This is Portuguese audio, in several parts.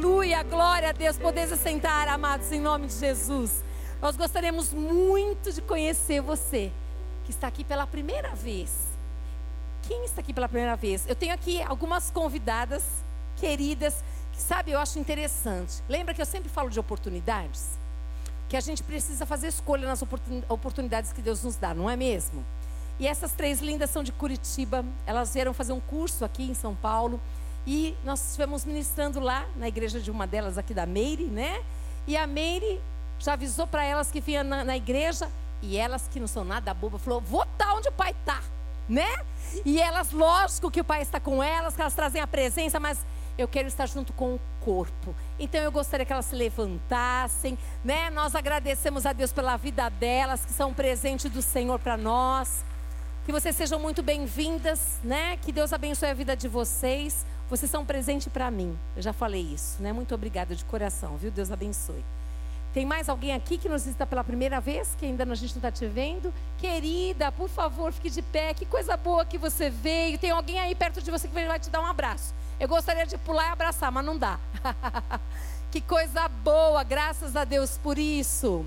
Aleluia, glória a Deus. Podeis sentar, amados, em nome de Jesus. Nós gostaríamos muito de conhecer você, que está aqui pela primeira vez. Quem está aqui pela primeira vez? Eu tenho aqui algumas convidadas queridas, que sabe, eu acho interessante. Lembra que eu sempre falo de oportunidades? Que a gente precisa fazer escolha nas oportunidades que Deus nos dá, não é mesmo? E essas três lindas são de Curitiba, elas vieram fazer um curso aqui em São Paulo. E nós estivemos ministrando lá na igreja de uma delas aqui da Meire, né? E a Meire já avisou para elas que vinha na, na, igreja e elas que não são nada boba falou: "Vou tá onde o pai está", né? E elas, lógico que o pai está com elas, que elas trazem a presença, mas eu quero estar junto com o corpo. Então eu gostaria que elas se levantassem, né? Nós agradecemos a Deus pela vida delas, que são um presente do Senhor para nós. Que vocês sejam muito bem-vindas, né? Que Deus abençoe a vida de vocês. Vocês são um presente para mim. Eu já falei isso, né? Muito obrigada de coração, viu? Deus abençoe. Tem mais alguém aqui que nos visita pela primeira vez, que ainda a gente não está te vendo? Querida, por favor, fique de pé. Que coisa boa que você veio. Tem alguém aí perto de você que vai te dar um abraço. Eu gostaria de pular e abraçar, mas não dá. que coisa boa, graças a Deus por isso.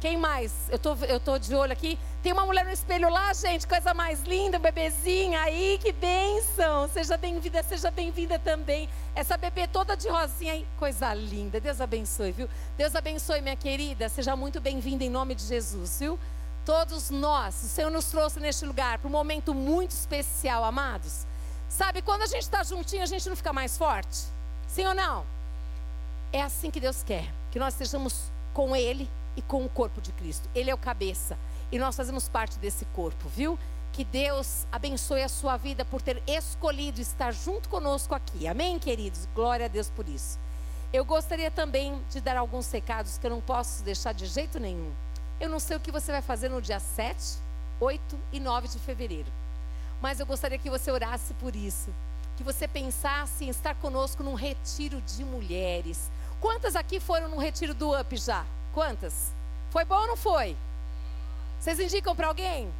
Quem mais? Eu tô, eu tô de olho aqui. Tem uma mulher no espelho lá, gente, coisa mais linda, bebezinha aí, que bênção. Seja bem-vinda, seja bem-vinda também. Essa bebê toda de rosinha aí, coisa linda. Deus abençoe, viu? Deus abençoe, minha querida. Seja muito bem-vinda em nome de Jesus, viu? Todos nós, o Senhor nos trouxe neste lugar para um momento muito especial, amados. Sabe, quando a gente está juntinho, a gente não fica mais forte? Sim ou não? É assim que Deus quer, que nós estejamos com Ele e com o corpo de Cristo. Ele é o cabeça e nós fazemos parte desse corpo, viu? Que Deus abençoe a sua vida por ter escolhido estar junto conosco aqui. Amém, queridos? Glória a Deus por isso. Eu gostaria também de dar alguns recados que eu não posso deixar de jeito nenhum. Eu não sei o que você vai fazer no dia 7, 8 e 9 de fevereiro. Mas eu gostaria que você orasse por isso. Que você pensasse em estar conosco num retiro de mulheres. Quantas aqui foram no retiro do UP já? Quantas? Foi bom ou não foi? Vocês indicam para alguém?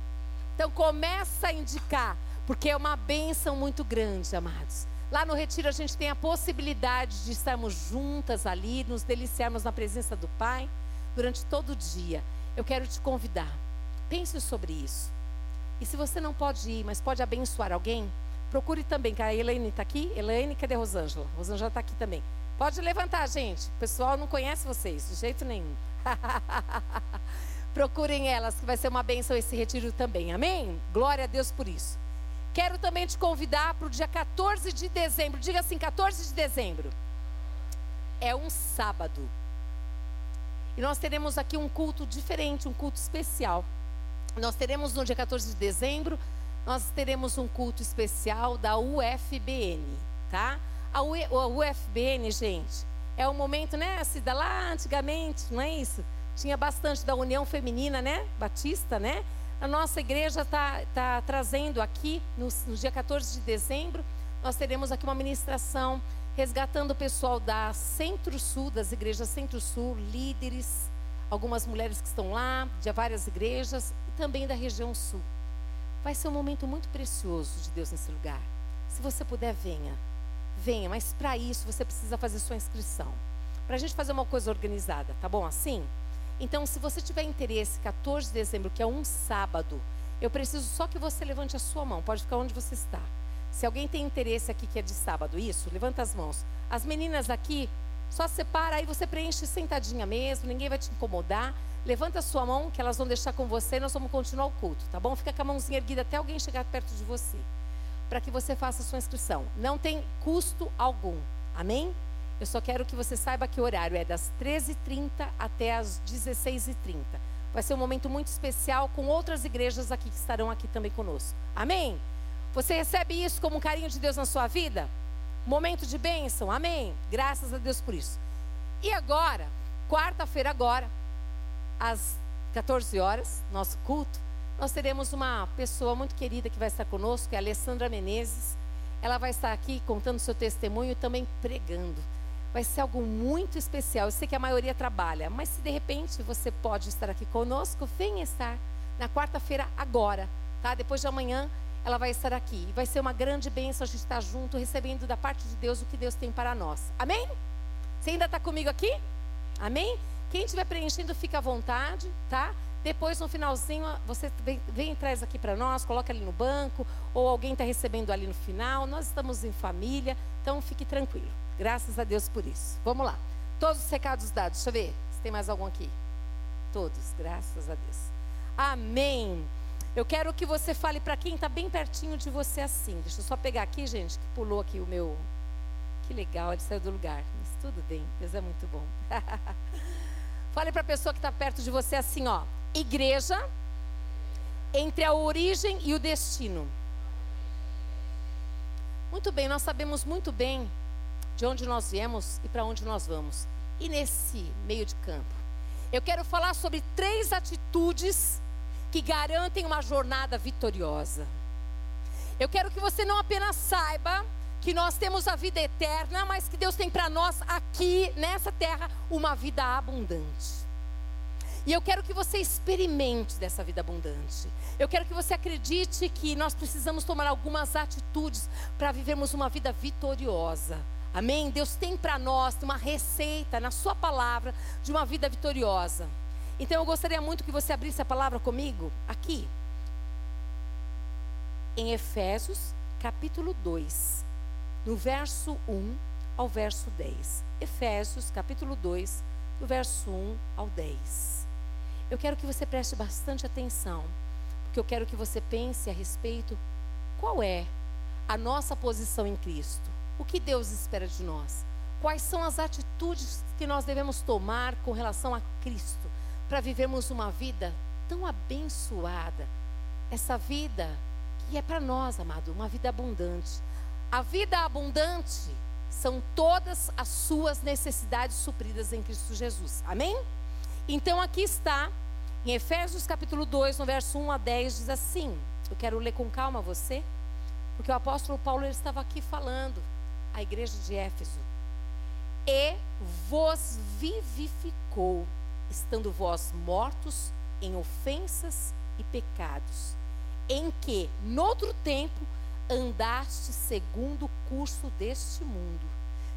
Então começa a indicar, porque é uma bênção muito grande, amados. Lá no retiro a gente tem a possibilidade de estarmos juntas ali, nos deliciarmos na presença do Pai durante todo o dia. Eu quero te convidar. Pense sobre isso. E se você não pode ir, mas pode abençoar alguém, procure também, que a Elaine está aqui. Elaine, cadê Rosângela? Rosângela está aqui também. Pode levantar, gente. O pessoal não conhece vocês, de jeito nenhum. Procurem elas, que vai ser uma bênção esse retiro também. Amém? Glória a Deus por isso. Quero também te convidar para o dia 14 de dezembro. Diga assim: 14 de dezembro. É um sábado. E nós teremos aqui um culto diferente, um culto especial. Nós teremos no dia 14 de dezembro, nós teremos um culto especial da UFBN, tá? A, UFBN, gente, é o momento, né? Assim, da lá antigamente, não é isso? Tinha bastante da União Feminina, né? Batista, né? A nossa igreja está tá trazendo aqui, no, no dia 14 de dezembro, nós teremos aqui uma ministração resgatando o pessoal da Centro-Sul, das igrejas Centro-Sul, líderes, algumas mulheres que estão lá, de várias igrejas, e também da região Sul. Vai ser um momento muito precioso de Deus nesse lugar. Se você puder, venha venha, mas para isso você precisa fazer sua inscrição. Para a gente fazer uma coisa organizada, tá bom assim? Então, se você tiver interesse, 14 de dezembro, que é um sábado, eu preciso só que você levante a sua mão, pode ficar onde você está. Se alguém tem interesse aqui que é de sábado, isso, levanta as mãos. As meninas aqui, só separa, aí você preenche sentadinha mesmo, ninguém vai te incomodar. Levanta a sua mão, que elas vão deixar com você, nós vamos continuar o culto, tá bom? Fica com a mãozinha erguida até alguém chegar perto de você para que você faça sua inscrição. Não tem custo algum. Amém? Eu só quero que você saiba que o horário é das 13h30 até as 16h30. Vai ser um momento muito especial com outras igrejas aqui que estarão aqui também conosco. Amém? Você recebe isso como um carinho de Deus na sua vida? Momento de bênção? Amém? Graças a Deus por isso. E agora, quarta-feira agora, às 14 horas, nosso culto, nós teremos uma pessoa muito querida que vai estar conosco, que é a Alessandra Menezes. Ela vai estar aqui contando seu testemunho e também pregando. Vai ser algo muito especial. Eu sei que a maioria trabalha, mas se de repente você pode estar aqui conosco, venha estar na quarta-feira agora, tá? Depois de amanhã ela vai estar aqui. Vai ser uma grande bênção a gente estar junto, recebendo da parte de Deus o que Deus tem para nós. Amém? Você ainda está comigo aqui? Amém? Quem estiver preenchendo, fica à vontade, tá? Depois, no finalzinho, você vem, vem traz aqui para nós, coloca ali no banco, ou alguém está recebendo ali no final. Nós estamos em família, então fique tranquilo. Graças a Deus por isso. Vamos lá. Todos os recados dados. Deixa eu ver se tem mais algum aqui. Todos, graças a Deus. Amém. Eu quero que você fale para quem está bem pertinho de você assim. Deixa eu só pegar aqui, gente, que pulou aqui o meu. Que legal, ele saiu do lugar. Mas tudo bem, Deus é muito bom. Fale para a pessoa que está perto de você assim, ó. Igreja entre a origem e o destino. Muito bem, nós sabemos muito bem de onde nós viemos e para onde nós vamos. E nesse meio de campo, eu quero falar sobre três atitudes que garantem uma jornada vitoriosa. Eu quero que você não apenas saiba que nós temos a vida eterna, mas que Deus tem para nós aqui nessa terra uma vida abundante. E eu quero que você experimente dessa vida abundante. Eu quero que você acredite que nós precisamos tomar algumas atitudes para vivermos uma vida vitoriosa. Amém? Deus tem para nós uma receita na Sua palavra de uma vida vitoriosa. Então eu gostaria muito que você abrisse a palavra comigo aqui. Em Efésios, capítulo 2, no verso 1 ao verso 10. Efésios, capítulo 2, do verso 1 ao 10. Eu quero que você preste bastante atenção, porque eu quero que você pense a respeito qual é a nossa posição em Cristo. O que Deus espera de nós? Quais são as atitudes que nós devemos tomar com relação a Cristo? para vivermos uma vida tão abençoada. Essa vida que é para nós, amado, uma vida abundante. A vida abundante são todas as suas necessidades supridas em Cristo Jesus. Amém? Então aqui está, em Efésios capítulo 2, no verso 1 a 10, diz assim: Eu quero ler com calma você, porque o apóstolo Paulo estava aqui falando à igreja de Éfeso. E vos vivificou estando vós mortos em ofensas e pecados, em que, noutro tempo, andaste segundo o curso deste mundo,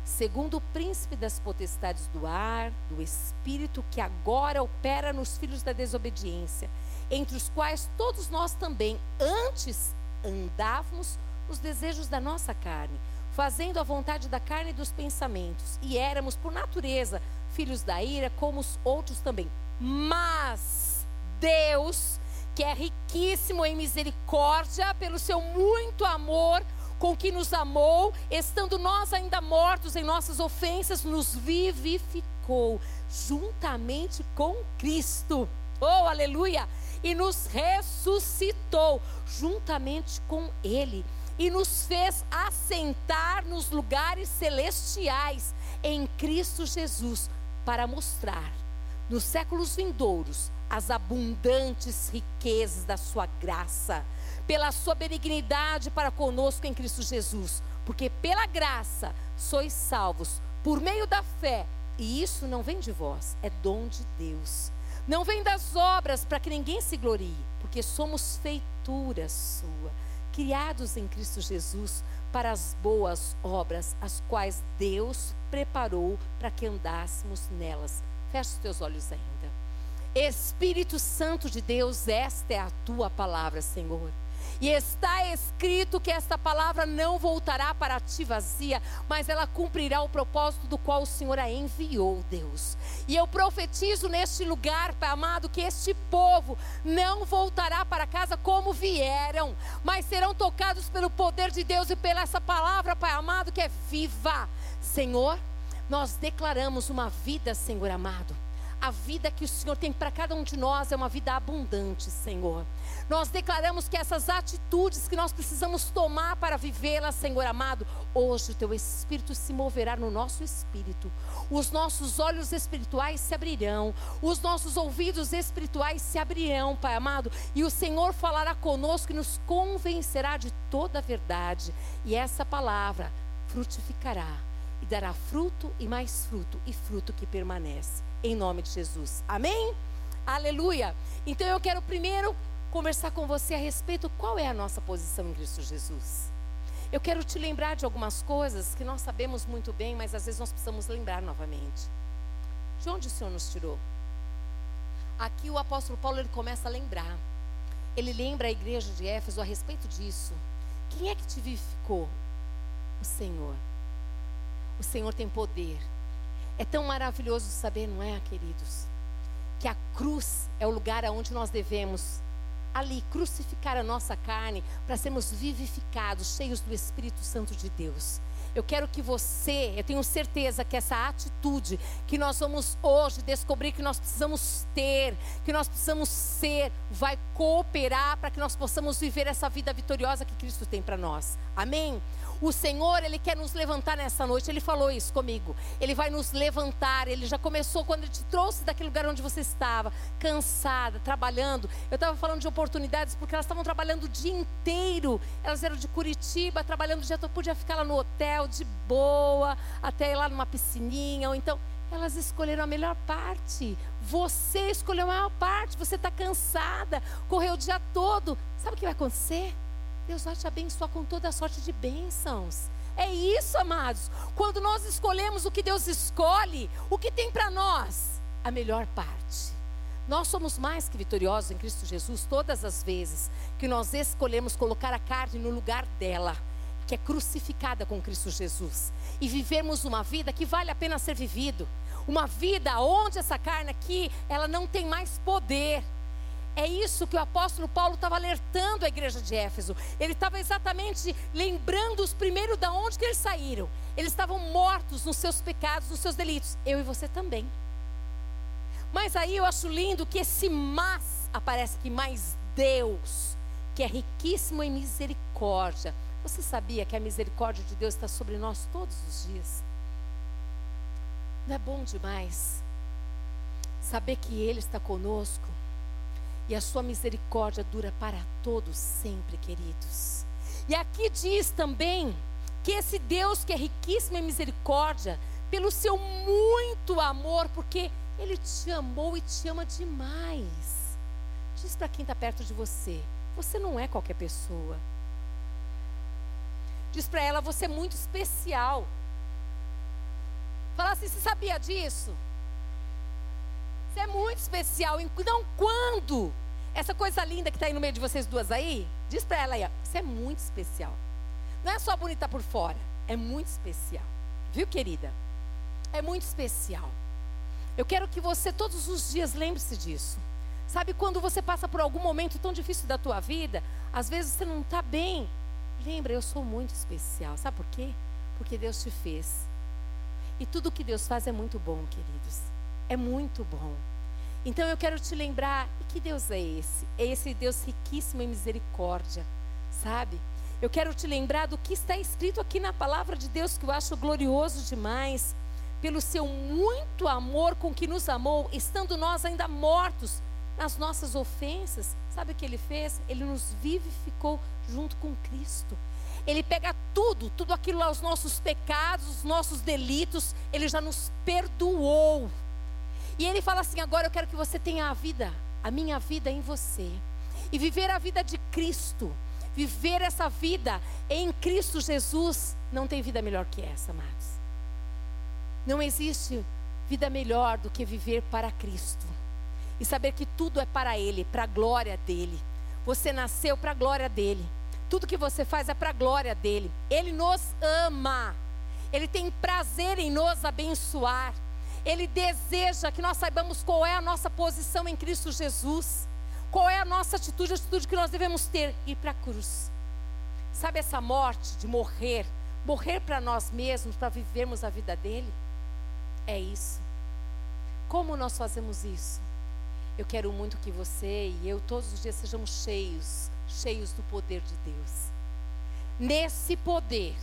segundo o príncipe das potestades do ar, do espírito que agora opera nos filhos da desobediência, entre os quais todos nós também antes andávamos nos desejos da nossa carne, fazendo a vontade da carne e dos pensamentos, e éramos por natureza filhos da ira, como os outros também. Mas Deus, que é riquíssimo em misericórdia, pelo seu muito amor, com que nos amou, estando nós ainda mortos em nossas ofensas, nos vivificou juntamente com Cristo. Oh, aleluia! E nos ressuscitou juntamente com Ele e nos fez assentar nos lugares celestiais em Cristo Jesus para mostrar nos séculos vindouros as abundantes riquezas da sua graça, pela sua benignidade para conosco em Cristo Jesus, porque pela graça sois salvos por meio da fé, e isso não vem de vós, é dom de Deus. Não vem das obras para que ninguém se glorie, porque somos feitura sua, criados em Cristo Jesus para as boas obras, as quais Deus preparou para que andássemos nelas. Feche os teus olhos ainda. Espírito Santo de Deus, esta é a tua palavra, Senhor. E está escrito que esta palavra não voltará para ti vazia, mas ela cumprirá o propósito do qual o Senhor a enviou, Deus. E eu profetizo neste lugar, Pai amado, que este povo não voltará para casa como vieram, mas serão tocados pelo poder de Deus e pela essa palavra, Pai amado, que é viva. Senhor, nós declaramos uma vida, Senhor amado a vida que o Senhor tem para cada um de nós é uma vida abundante, Senhor. Nós declaramos que essas atitudes que nós precisamos tomar para vivê-las, Senhor amado, hoje o teu espírito se moverá no nosso espírito. Os nossos olhos espirituais se abrirão, os nossos ouvidos espirituais se abrirão, Pai amado, e o Senhor falará conosco e nos convencerá de toda a verdade. E essa palavra frutificará e dará fruto e mais fruto e fruto que permanece em nome de Jesus. Amém? Aleluia. Então eu quero primeiro conversar com você a respeito qual é a nossa posição em Cristo Jesus. Eu quero te lembrar de algumas coisas que nós sabemos muito bem, mas às vezes nós precisamos lembrar novamente. De onde o Senhor nos tirou? Aqui o apóstolo Paulo ele começa a lembrar. Ele lembra a igreja de Éfeso a respeito disso. Quem é que te vivificou? O Senhor. O Senhor tem poder. É tão maravilhoso saber, não é, queridos? Que a cruz é o lugar aonde nós devemos ali crucificar a nossa carne para sermos vivificados, cheios do Espírito Santo de Deus. Eu quero que você, eu tenho certeza que essa atitude que nós vamos hoje descobrir que nós precisamos ter, que nós precisamos ser, vai cooperar para que nós possamos viver essa vida vitoriosa que Cristo tem para nós. Amém? O Senhor, Ele quer nos levantar nessa noite. Ele falou isso comigo. Ele vai nos levantar. Ele já começou quando Ele te trouxe daquele lugar onde você estava, cansada, trabalhando. Eu estava falando de oportunidades porque elas estavam trabalhando o dia inteiro. Elas eram de Curitiba, trabalhando o dia todo. Podia ficar lá no hotel, de boa, até ir lá numa piscininha. Ou então, elas escolheram a melhor parte. Você escolheu a maior parte. Você está cansada, correu o dia todo. Sabe o que vai acontecer? Deus vai te abençoar com toda a sorte de bênçãos. É isso, amados. Quando nós escolhemos o que Deus escolhe, o que tem para nós? A melhor parte. Nós somos mais que vitoriosos em Cristo Jesus todas as vezes que nós escolhemos colocar a carne no lugar dela, que é crucificada com Cristo Jesus, e vivermos uma vida que vale a pena ser vivido. Uma vida onde essa carne aqui, ela não tem mais poder é isso que o apóstolo Paulo estava alertando a igreja de Éfeso. Ele estava exatamente lembrando os primeiros da onde que eles saíram. Eles estavam mortos nos seus pecados, nos seus delitos. Eu e você também. Mas aí eu acho lindo que esse mas aparece que mais Deus, que é riquíssimo em misericórdia. Você sabia que a misericórdia de Deus está sobre nós todos os dias? Não é bom demais saber que Ele está conosco? E a sua misericórdia dura para todos sempre, queridos. E aqui diz também que esse Deus que é riquíssimo em misericórdia, pelo seu muito amor, porque Ele te amou e te ama demais. Diz para quem está perto de você: você não é qualquer pessoa. Diz para ela: você é muito especial. Fala assim: você sabia disso? Você é muito especial. Então, quando essa coisa linda que está aí no meio de vocês duas aí, diz para ela aí, você é muito especial. Não é só bonita por fora, é muito especial. Viu, querida? É muito especial. Eu quero que você todos os dias lembre-se disso. Sabe quando você passa por algum momento tão difícil da tua vida, às vezes você não está bem. Lembra, eu sou muito especial. Sabe por quê? Porque Deus te fez. E tudo que Deus faz é muito bom, queridos é muito bom. Então eu quero te lembrar, e que Deus é esse? É esse Deus riquíssimo em misericórdia, sabe? Eu quero te lembrar do que está escrito aqui na palavra de Deus, que eu acho glorioso demais. Pelo seu muito amor com que nos amou, estando nós ainda mortos nas nossas ofensas, sabe o que ele fez? Ele nos vivificou junto com Cristo. Ele pega tudo, tudo aquilo lá, os nossos pecados, os nossos delitos, ele já nos perdoou. E ele fala assim: agora eu quero que você tenha a vida, a minha vida em você. E viver a vida de Cristo. Viver essa vida em Cristo Jesus. Não tem vida melhor que essa, amados. Não existe vida melhor do que viver para Cristo. E saber que tudo é para Ele, para a glória dEle. Você nasceu para a glória dEle. Tudo que você faz é para a glória dEle. Ele nos ama. Ele tem prazer em nos abençoar. Ele deseja que nós saibamos qual é a nossa posição em Cristo Jesus. Qual é a nossa atitude, a atitude que nós devemos ter? Ir para a cruz. Sabe essa morte de morrer? Morrer para nós mesmos, para vivermos a vida dele? É isso. Como nós fazemos isso? Eu quero muito que você e eu todos os dias sejamos cheios, cheios do poder de Deus. Nesse poder,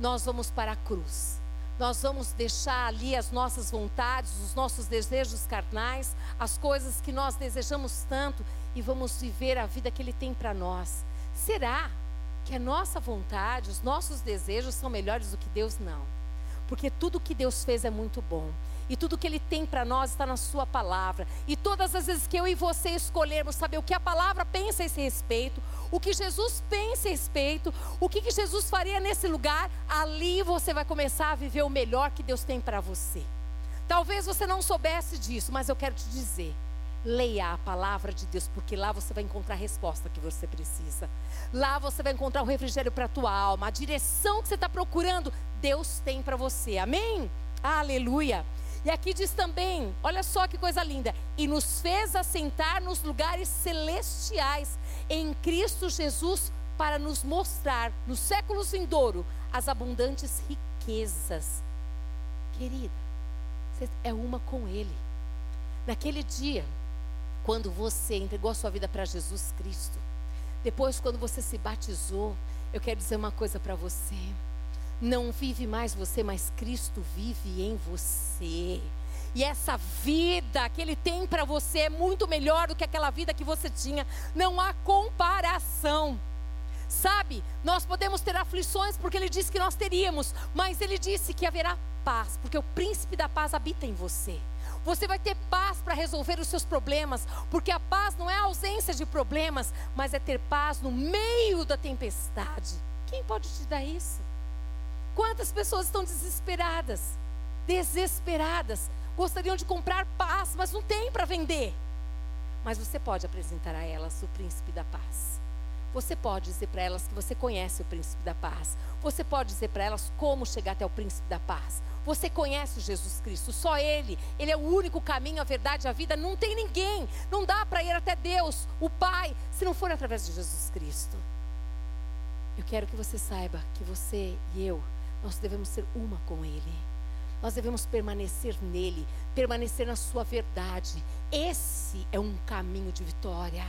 nós vamos para a cruz nós vamos deixar ali as nossas vontades, os nossos desejos carnais, as coisas que nós desejamos tanto e vamos viver a vida que Ele tem para nós. Será que a nossa vontade, os nossos desejos são melhores do que Deus? Não. Porque tudo que Deus fez é muito bom. E tudo que Ele tem para nós está na Sua palavra. E todas as vezes que eu e você escolhermos saber o que a palavra pensa a esse respeito, o que Jesus pensa a respeito, o que, que Jesus faria nesse lugar, ali você vai começar a viver o melhor que Deus tem para você. Talvez você não soubesse disso, mas eu quero te dizer. Leia a palavra de Deus, porque lá você vai encontrar a resposta que você precisa. Lá você vai encontrar o refrigério para a tua alma, a direção que você está procurando, Deus tem para você. Amém? Aleluia. E aqui diz também, olha só que coisa linda, e nos fez assentar nos lugares celestiais em Cristo Jesus para nos mostrar no século vindouro as abundantes riquezas. Querida, você é uma com Ele. Naquele dia, quando você entregou a sua vida para Jesus Cristo, depois, quando você se batizou, eu quero dizer uma coisa para você. Não vive mais você, mas Cristo vive em você. E essa vida que Ele tem para você é muito melhor do que aquela vida que você tinha. Não há comparação. Sabe, nós podemos ter aflições porque Ele disse que nós teríamos, mas Ele disse que haverá paz, porque o príncipe da paz habita em você. Você vai ter paz para resolver os seus problemas, porque a paz não é a ausência de problemas, mas é ter paz no meio da tempestade. Quem pode te dar isso? Quantas pessoas estão desesperadas? Desesperadas. Gostariam de comprar paz, mas não tem para vender. Mas você pode apresentar a elas o príncipe da paz. Você pode dizer para elas que você conhece o príncipe da paz. Você pode dizer para elas como chegar até o príncipe da paz. Você conhece Jesus Cristo, só Ele. Ele é o único caminho, a verdade, a vida. Não tem ninguém. Não dá para ir até Deus, o Pai, se não for através de Jesus Cristo. Eu quero que você saiba que você e eu nós devemos ser uma com Ele. Nós devemos permanecer nele, permanecer na sua verdade. Esse é um caminho de vitória.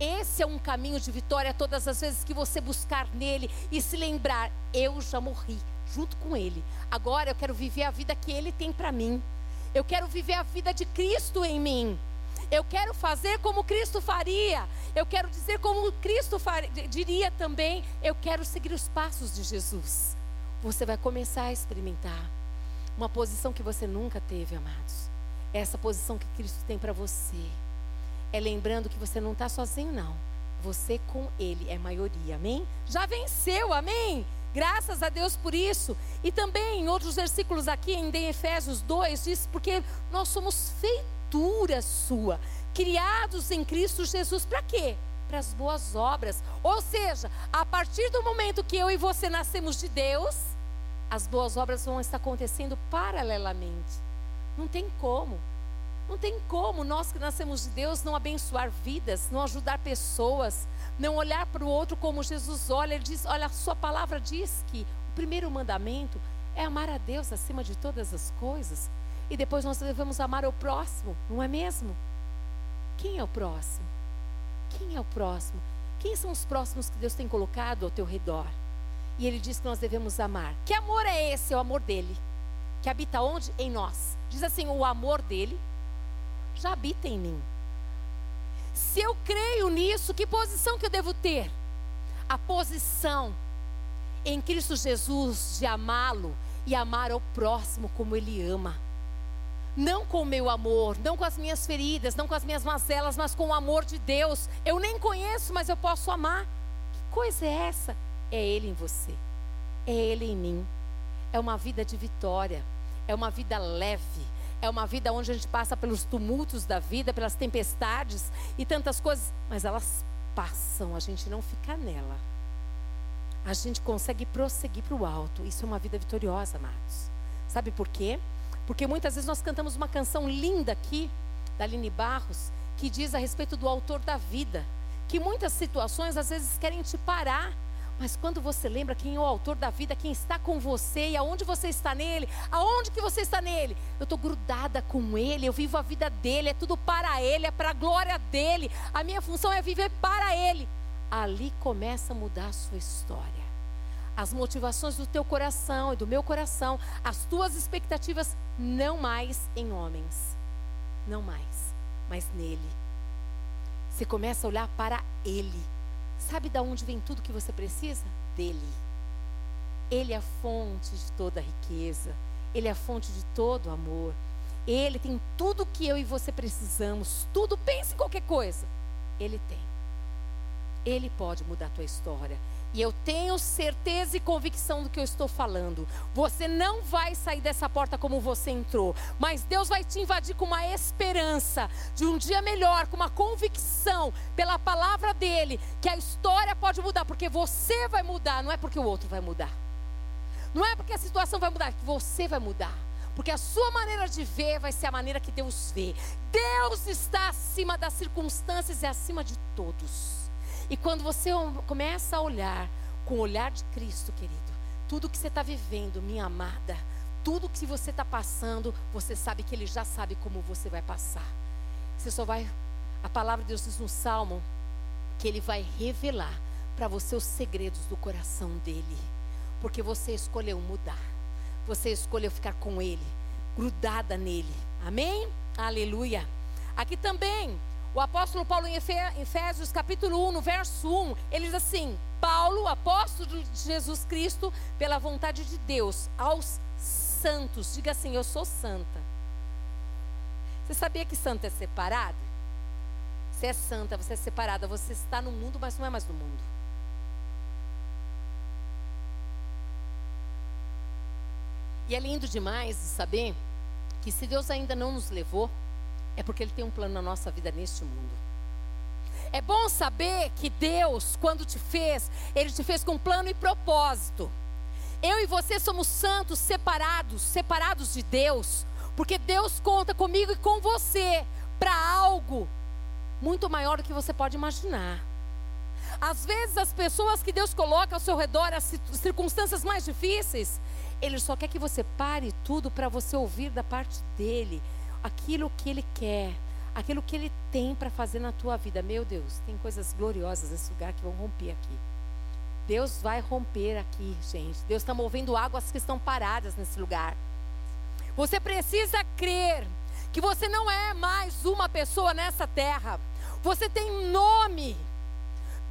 Esse é um caminho de vitória todas as vezes que você buscar nele e se lembrar: eu já morri junto com ele. Agora eu quero viver a vida que ele tem para mim. Eu quero viver a vida de Cristo em mim. Eu quero fazer como Cristo faria. Eu quero dizer como Cristo faria, diria também. Eu quero seguir os passos de Jesus você vai começar a experimentar uma posição que você nunca teve, amados. Essa posição que Cristo tem para você. É lembrando que você não está sozinho, não. Você com Ele é maioria, amém? Já venceu, amém? Graças a Deus por isso. E também em outros versículos aqui, em Efésios 2, diz: porque nós somos feitura sua, criados em Cristo Jesus, para quê? Para as boas obras. Ou seja, a partir do momento que eu e você nascemos de Deus, as boas obras vão estar acontecendo paralelamente. Não tem como. Não tem como nós que nascemos de Deus não abençoar vidas, não ajudar pessoas, não olhar para o outro como Jesus olha. Ele diz: Olha, a sua palavra diz que o primeiro mandamento é amar a Deus acima de todas as coisas. E depois nós devemos amar o próximo, não é mesmo? Quem é o próximo? Quem é o próximo? Quem são os próximos que Deus tem colocado ao teu redor? E ele diz que nós devemos amar. Que amor é esse? É o amor dele. Que habita onde? Em nós. Diz assim: o amor dele já habita em mim. Se eu creio nisso, que posição que eu devo ter? A posição em Cristo Jesus de amá-lo e amar ao próximo como ele ama. Não com o meu amor, não com as minhas feridas, não com as minhas mazelas, mas com o amor de Deus. Eu nem conheço, mas eu posso amar. Que coisa é essa? É Ele em você, é Ele em mim. É uma vida de vitória, é uma vida leve, é uma vida onde a gente passa pelos tumultos da vida, pelas tempestades e tantas coisas, mas elas passam, a gente não fica nela. A gente consegue prosseguir para o alto. Isso é uma vida vitoriosa, amados. Sabe por quê? Porque muitas vezes nós cantamos uma canção linda aqui, da Aline Barros, que diz a respeito do autor da vida. Que muitas situações às vezes querem te parar mas quando você lembra quem é o autor da vida, quem está com você e aonde você está nele, aonde que você está nele? Eu estou grudada com ele, eu vivo a vida dele, é tudo para ele, é para a glória dele. A minha função é viver para ele. Ali começa a mudar a sua história. As motivações do teu coração e do meu coração, as tuas expectativas, não mais em homens, não mais, mas nele. Você começa a olhar para ele Sabe de onde vem tudo que você precisa? Dele. Ele é a fonte de toda a riqueza. Ele é a fonte de todo o amor. Ele tem tudo que eu e você precisamos. Tudo, pense em qualquer coisa. Ele tem. Ele pode mudar a tua história. E eu tenho certeza e convicção do que eu estou falando. Você não vai sair dessa porta como você entrou, mas Deus vai te invadir com uma esperança de um dia melhor, com uma convicção pela palavra dele, que a história pode mudar, porque você vai mudar, não é porque o outro vai mudar. Não é porque a situação vai mudar, é que você vai mudar. Porque a sua maneira de ver vai ser a maneira que Deus vê. Deus está acima das circunstâncias e acima de todos. E quando você começa a olhar com o olhar de Cristo, querido, tudo que você está vivendo, minha amada, tudo que você está passando, você sabe que Ele já sabe como você vai passar. Você só vai. A palavra de Deus diz no Salmo que Ele vai revelar para você os segredos do coração dele, porque você escolheu mudar, você escolheu ficar com Ele, grudada nele. Amém? Aleluia. Aqui também o apóstolo Paulo em Efésios capítulo 1, no verso 1, ele diz assim: Paulo, apóstolo de Jesus Cristo, pela vontade de Deus, aos santos. Diga assim: Eu sou santa. Você sabia que santo é separado? Você é santa, você é separada, você está no mundo, mas não é mais no mundo. E é lindo demais saber que se Deus ainda não nos levou, é porque Ele tem um plano na nossa vida neste mundo. É bom saber que Deus, quando te fez, Ele te fez com plano e propósito. Eu e você somos santos, separados, separados de Deus, porque Deus conta comigo e com você para algo muito maior do que você pode imaginar. Às vezes, as pessoas que Deus coloca ao seu redor, as circunstâncias mais difíceis, Ele só quer que você pare tudo para você ouvir da parte dele aquilo que Ele quer, aquilo que Ele tem para fazer na tua vida. Meu Deus, tem coisas gloriosas nesse lugar que vão romper aqui. Deus vai romper aqui, gente. Deus está movendo águas que estão paradas nesse lugar. Você precisa crer que você não é mais uma pessoa nessa terra. Você tem nome.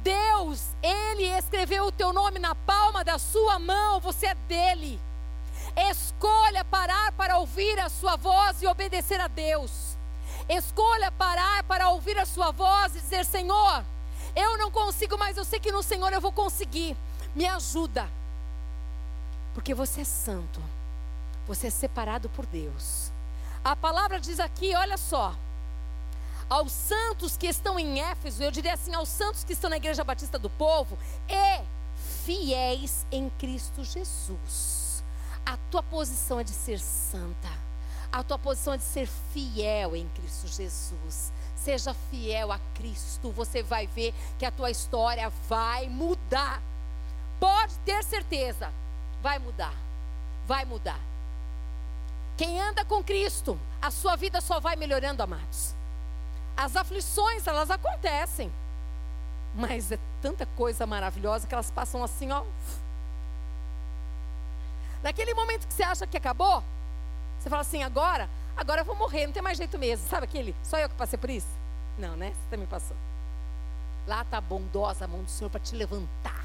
Deus, Ele escreveu o teu nome na palma da sua mão. Você é dele. Escolha parar para ouvir a sua voz e obedecer a Deus. Escolha parar para ouvir a sua voz e dizer: Senhor, eu não consigo, mas eu sei que no Senhor eu vou conseguir. Me ajuda. Porque você é santo. Você é separado por Deus. A palavra diz aqui, olha só. Aos santos que estão em Éfeso, eu diria assim, aos santos que estão na Igreja Batista do Povo, e fiéis em Cristo Jesus. A tua posição é de ser santa. A tua posição é de ser fiel em Cristo Jesus. Seja fiel a Cristo. Você vai ver que a tua história vai mudar. Pode ter certeza. Vai mudar. Vai mudar. Quem anda com Cristo, a sua vida só vai melhorando, amados. As aflições, elas acontecem. Mas é tanta coisa maravilhosa que elas passam assim, ó, Naquele momento que você acha que acabou, você fala assim: agora, agora eu vou morrer, não tem mais jeito mesmo. Sabe aquele? Só eu que passei por isso? Não, né? Você também passou. Lá está a bondosa mão do Senhor para te levantar.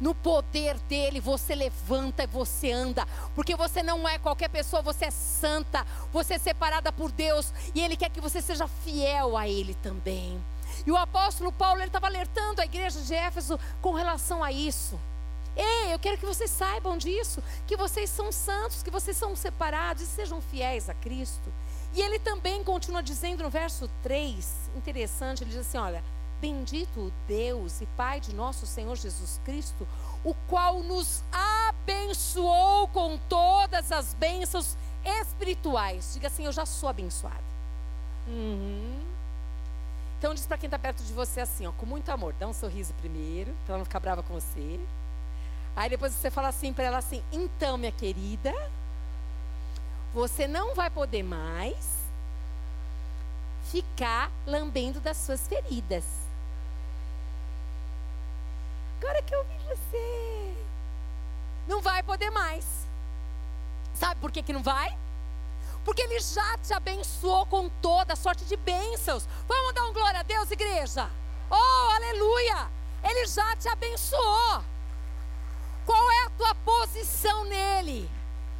No poder dele, você levanta e você anda. Porque você não é qualquer pessoa, você é santa. Você é separada por Deus. E ele quer que você seja fiel a ele também. E o apóstolo Paulo, ele estava alertando a igreja de Éfeso com relação a isso. Ei, eu quero que vocês saibam disso, que vocês são santos, que vocês são separados e sejam fiéis a Cristo. E ele também continua dizendo no verso 3, interessante, ele diz assim: olha, bendito o Deus e Pai de nosso Senhor Jesus Cristo, o qual nos abençoou com todas as bênçãos espirituais. Diga assim: eu já sou abençoado. Uhum. Então diz para quem está perto de você assim, ó, com muito amor, dá um sorriso primeiro, para ela não ficar brava com você. Aí depois você fala assim para ela assim: "Então, minha querida, você não vai poder mais ficar lambendo das suas feridas. Agora que eu vi você, não vai poder mais. Sabe por que, que não vai? Porque Ele já te abençoou com toda sorte de bênçãos. Vamos dar um glória a Deus, igreja? Oh, aleluia! Ele já te abençoou. Qual é a tua posição nele?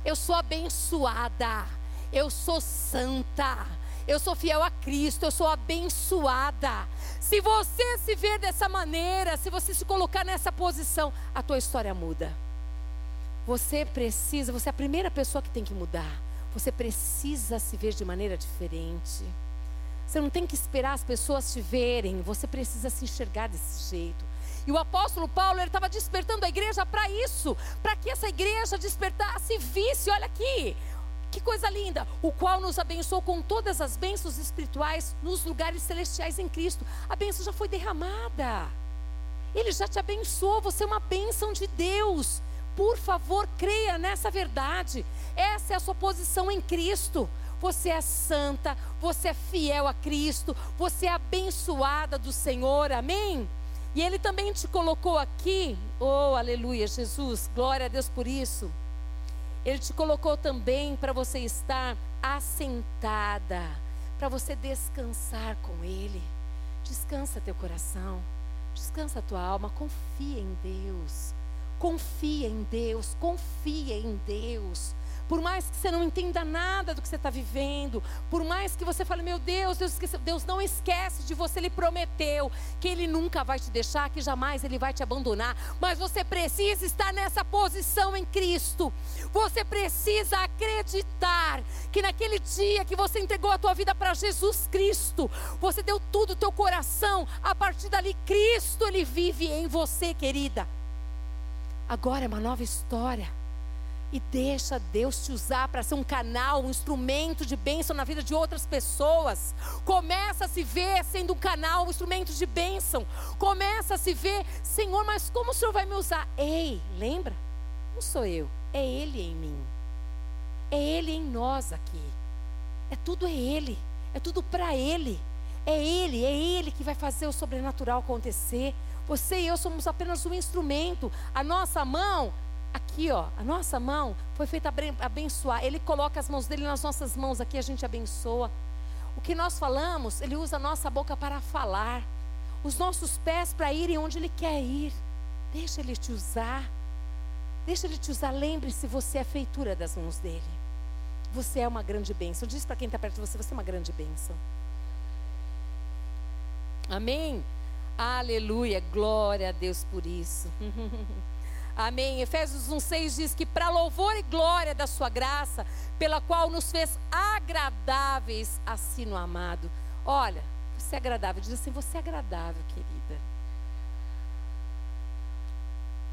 Eu sou abençoada. Eu sou santa. Eu sou fiel a Cristo, eu sou abençoada. Se você se ver dessa maneira, se você se colocar nessa posição, a tua história muda. Você precisa, você é a primeira pessoa que tem que mudar. Você precisa se ver de maneira diferente. Você não tem que esperar as pessoas te verem, você precisa se enxergar desse jeito. E o apóstolo Paulo, ele estava despertando a igreja para isso, para que essa igreja despertasse visse, olha aqui, que coisa linda, o qual nos abençoou com todas as bênçãos espirituais nos lugares celestiais em Cristo. A bênção já foi derramada. Ele já te abençoou, você é uma bênção de Deus. Por favor, creia nessa verdade. Essa é a sua posição em Cristo. Você é santa, você é fiel a Cristo, você é abençoada do Senhor, amém? E Ele também te colocou aqui, oh aleluia, Jesus, glória a Deus por isso. Ele te colocou também para você estar assentada, para você descansar com Ele. Descansa teu coração, descansa tua alma, confia em Deus. Confia em Deus, confia em Deus. Por mais que você não entenda nada do que você está vivendo, por mais que você fale, meu Deus, Deus, esqueceu. Deus não esquece de você, Ele prometeu que Ele nunca vai te deixar, que jamais Ele vai te abandonar. Mas você precisa estar nessa posição em Cristo. Você precisa acreditar que naquele dia que você entregou a tua vida para Jesus Cristo, você deu tudo o teu coração, a partir dali Cristo Ele vive em você, querida. Agora é uma nova história. E deixa Deus te usar para ser um canal, um instrumento de bênção na vida de outras pessoas. Começa a se ver sendo um canal, um instrumento de bênção. Começa a se ver, Senhor, mas como o Senhor vai me usar? Ei, lembra? Não sou eu, é Ele em mim. É Ele em nós aqui. É tudo é Ele. É tudo para Ele. É Ele, é Ele que vai fazer o sobrenatural acontecer. Você e eu somos apenas um instrumento. A nossa mão aqui, ó, a nossa mão foi feita abençoar. Ele coloca as mãos dele nas nossas mãos aqui, a gente abençoa. O que nós falamos, ele usa a nossa boca para falar. Os nossos pés para irem onde ele quer ir. Deixa ele te usar. Deixa ele te usar. Lembre-se, você é feitura das mãos dele. Você é uma grande bênção. Diz para quem está perto de você, você é uma grande bênção. Amém? Aleluia. Glória a Deus por isso. Amém. Efésios 1,6 diz que para louvor e glória da sua graça, pela qual nos fez agradáveis assim no amado. Olha, você é agradável. Diz assim, você é agradável, querida.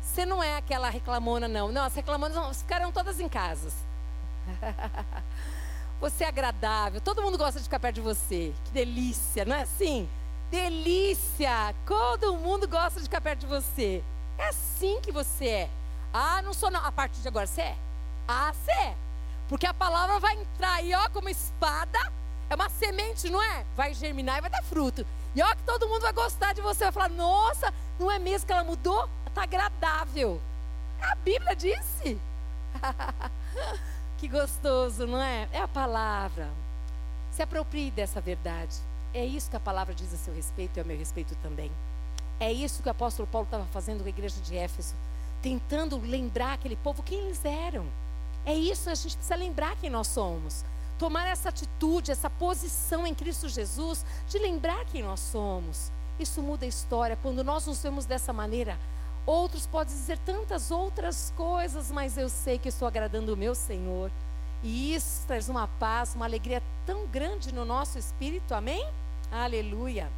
Você não é aquela reclamona, não. Não, as reclamonas ficaram todas em casas. Você é agradável, todo mundo gosta de ficar perto de você. Que delícia, não é assim? Delícia! Todo mundo gosta de ficar perto de você. É assim que você é. Ah, não sou não. A partir de agora você é. Ah, você é. Porque a palavra vai entrar aí, ó, como espada. É uma semente, não é? Vai germinar e vai dar fruto. E ó, que todo mundo vai gostar de você. Vai falar, nossa, não é mesmo que ela mudou? Está agradável. A Bíblia disse. que gostoso, não é? É a palavra. Se aproprie dessa verdade. É isso que a palavra diz a seu respeito e a meu respeito também. É isso que o apóstolo Paulo estava fazendo com a igreja de Éfeso, tentando lembrar aquele povo quem eles eram. É isso, a gente precisa lembrar quem nós somos. Tomar essa atitude, essa posição em Cristo Jesus, de lembrar quem nós somos. Isso muda a história. Quando nós nos vemos dessa maneira, outros podem dizer tantas outras coisas, mas eu sei que estou agradando o meu Senhor. E isso traz uma paz, uma alegria tão grande no nosso espírito, amém? Aleluia.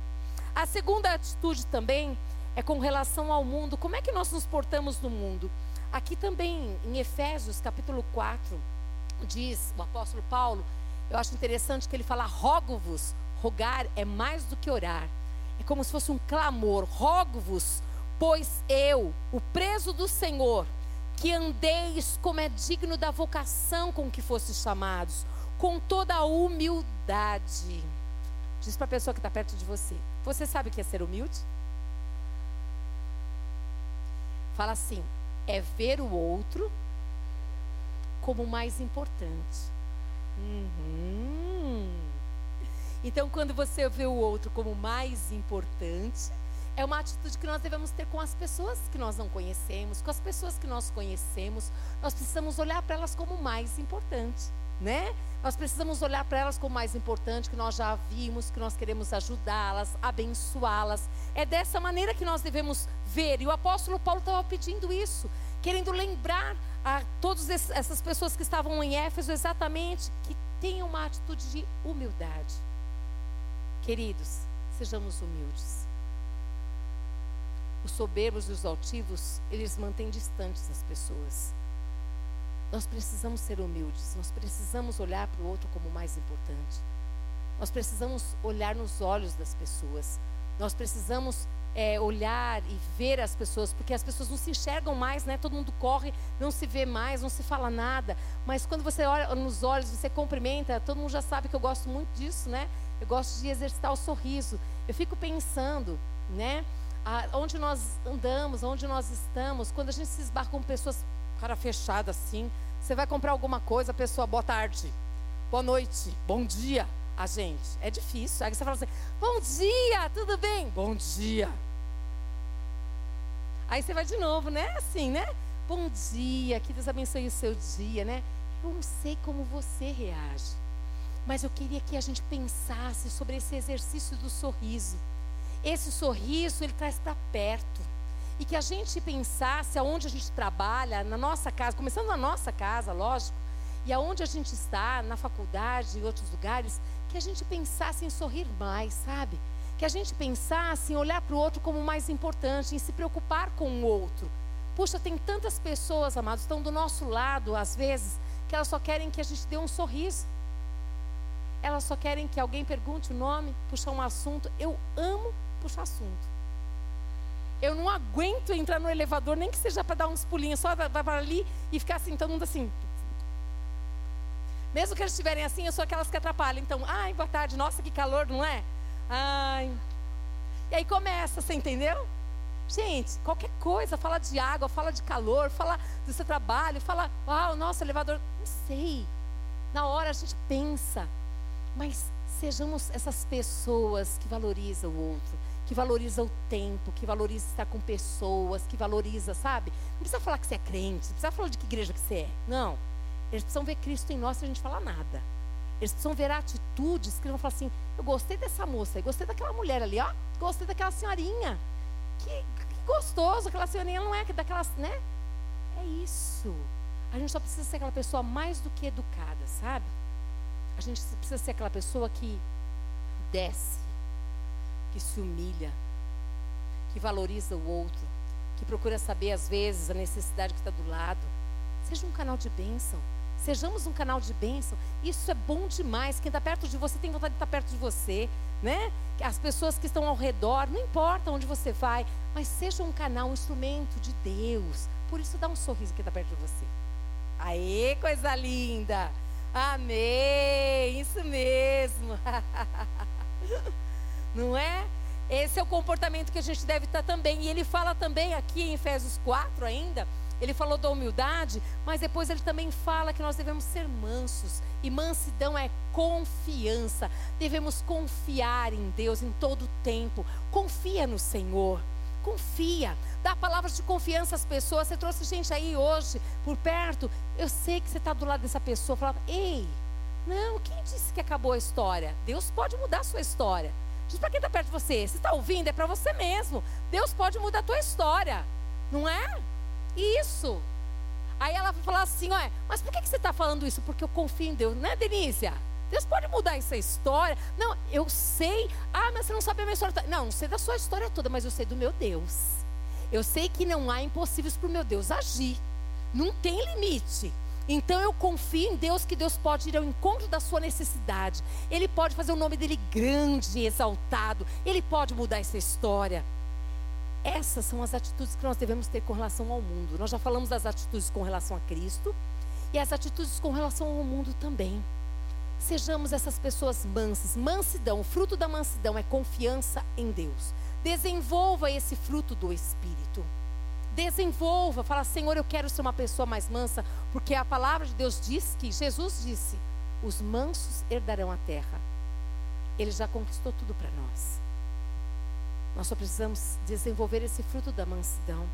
A segunda atitude também é com relação ao mundo. Como é que nós nos portamos no mundo? Aqui também, em Efésios, capítulo 4, diz o apóstolo Paulo, eu acho interessante que ele fala: rogo-vos. Rogar é mais do que orar. É como se fosse um clamor. Rogo-vos, pois eu, o preso do Senhor, que andeis como é digno da vocação com que fostes chamados, com toda a humildade. Diz para a pessoa que está perto de você. Você sabe o que é ser humilde? Fala assim: é ver o outro como mais importante. Uhum. Então, quando você vê o outro como mais importante, é uma atitude que nós devemos ter com as pessoas que nós não conhecemos, com as pessoas que nós conhecemos. Nós precisamos olhar para elas como mais importante. Né? Nós precisamos olhar para elas como mais importante, que nós já vimos, que nós queremos ajudá-las, abençoá-las. É dessa maneira que nós devemos ver. E o apóstolo Paulo estava pedindo isso, querendo lembrar a todas essas pessoas que estavam em Éfeso exatamente que tenham uma atitude de humildade. Queridos, sejamos humildes. Os soberbos e os altivos, eles mantêm distantes as pessoas. Nós precisamos ser humildes, nós precisamos olhar para o outro como mais importante. Nós precisamos olhar nos olhos das pessoas. Nós precisamos é, olhar e ver as pessoas, porque as pessoas não se enxergam mais, né? Todo mundo corre, não se vê mais, não se fala nada. Mas quando você olha nos olhos, você cumprimenta, todo mundo já sabe que eu gosto muito disso, né? Eu gosto de exercitar o sorriso. Eu fico pensando, né? onde nós andamos, onde nós estamos, quando a gente se esbarra com pessoas cara fechada assim, você vai comprar alguma coisa, a pessoa boa tarde, boa noite, bom dia, a gente. É difícil. Aí você fala assim: bom dia, tudo bem? Bom dia. Aí você vai de novo, né? Assim, né? Bom dia, que Deus abençoe o seu dia, né? Eu não sei como você reage, mas eu queria que a gente pensasse sobre esse exercício do sorriso. Esse sorriso ele traz para perto e que a gente pensasse aonde a gente trabalha, na nossa casa, começando na nossa casa, lógico, e aonde a gente está, na faculdade e outros lugares, que a gente pensasse em sorrir mais, sabe? Que a gente pensasse em olhar para o outro como mais importante, em se preocupar com o outro. Puxa, tem tantas pessoas, amados, estão do nosso lado, às vezes, que elas só querem que a gente dê um sorriso. Elas só querem que alguém pergunte o nome, puxar um assunto. Eu amo puxar assunto. Eu não aguento entrar no elevador, nem que seja para dar uns pulinhos, só vai para ali e ficar assim, todo mundo assim. Mesmo que eles estiverem assim, eu sou aquelas que atrapalham. Então, ai, boa tarde, nossa, que calor, não é? Ai. E aí começa, você entendeu? Gente, qualquer coisa, fala de água, fala de calor, fala do seu trabalho, fala, o nosso elevador. Não sei. Na hora a gente pensa. Mas sejamos essas pessoas que valorizam o outro que valoriza o tempo, que valoriza estar com pessoas, que valoriza, sabe? Não precisa falar que você é crente, não precisa falar de que igreja que você é. Não. Eles precisam ver Cristo em nós se a gente falar nada. Eles precisam ver atitudes que vão falar assim: eu gostei dessa moça, eu gostei daquela mulher ali, ó, gostei daquela senhorinha. Que, que gostoso, aquela senhorinha não é daquelas, né? É isso. A gente só precisa ser aquela pessoa mais do que educada, sabe? A gente precisa ser aquela pessoa que desce que se humilha, que valoriza o outro, que procura saber às vezes a necessidade que está do lado. Seja um canal de bênção. Sejamos um canal de bênção. Isso é bom demais. Quem está perto de você tem vontade de estar tá perto de você, né? As pessoas que estão ao redor, não importa onde você vai, mas seja um canal, um instrumento de Deus. Por isso dá um sorriso quem está perto de você. Aê, coisa linda! Amém! Isso mesmo! não é? Esse é o comportamento que a gente deve estar também. E ele fala também aqui em Efésios 4 ainda, ele falou da humildade, mas depois ele também fala que nós devemos ser mansos. E mansidão é confiança. Devemos confiar em Deus em todo o tempo. Confia no Senhor. Confia. Dá palavras de confiança às pessoas. Você trouxe gente aí hoje por perto. Eu sei que você está do lado dessa pessoa. Falava, ei, não, quem disse que acabou a história? Deus pode mudar a sua história. Diz para quem está perto de você. Se está ouvindo, é para você mesmo. Deus pode mudar a tua história. Não é? Isso. Aí ela vai falar assim, olha, mas por que, que você está falando isso? Porque eu confio em Deus, né, Denícia? Deus pode mudar essa história. Não, eu sei. Ah, mas você não sabe a minha história. Não, não sei da sua história toda, mas eu sei do meu Deus. Eu sei que não há impossíveis para o meu Deus agir. Não tem limite. Então eu confio em Deus que Deus pode ir ao encontro da sua necessidade. Ele pode fazer o nome dele grande e exaltado. Ele pode mudar essa história. Essas são as atitudes que nós devemos ter com relação ao mundo. Nós já falamos das atitudes com relação a Cristo e as atitudes com relação ao mundo também. Sejamos essas pessoas mansas. Mansidão, o fruto da mansidão é confiança em Deus. Desenvolva esse fruto do Espírito. Desenvolva, fala, Senhor, eu quero ser uma pessoa mais mansa, porque a palavra de Deus diz que Jesus disse: os mansos herdarão a terra. Ele já conquistou tudo para nós. Nós só precisamos desenvolver esse fruto da mansidão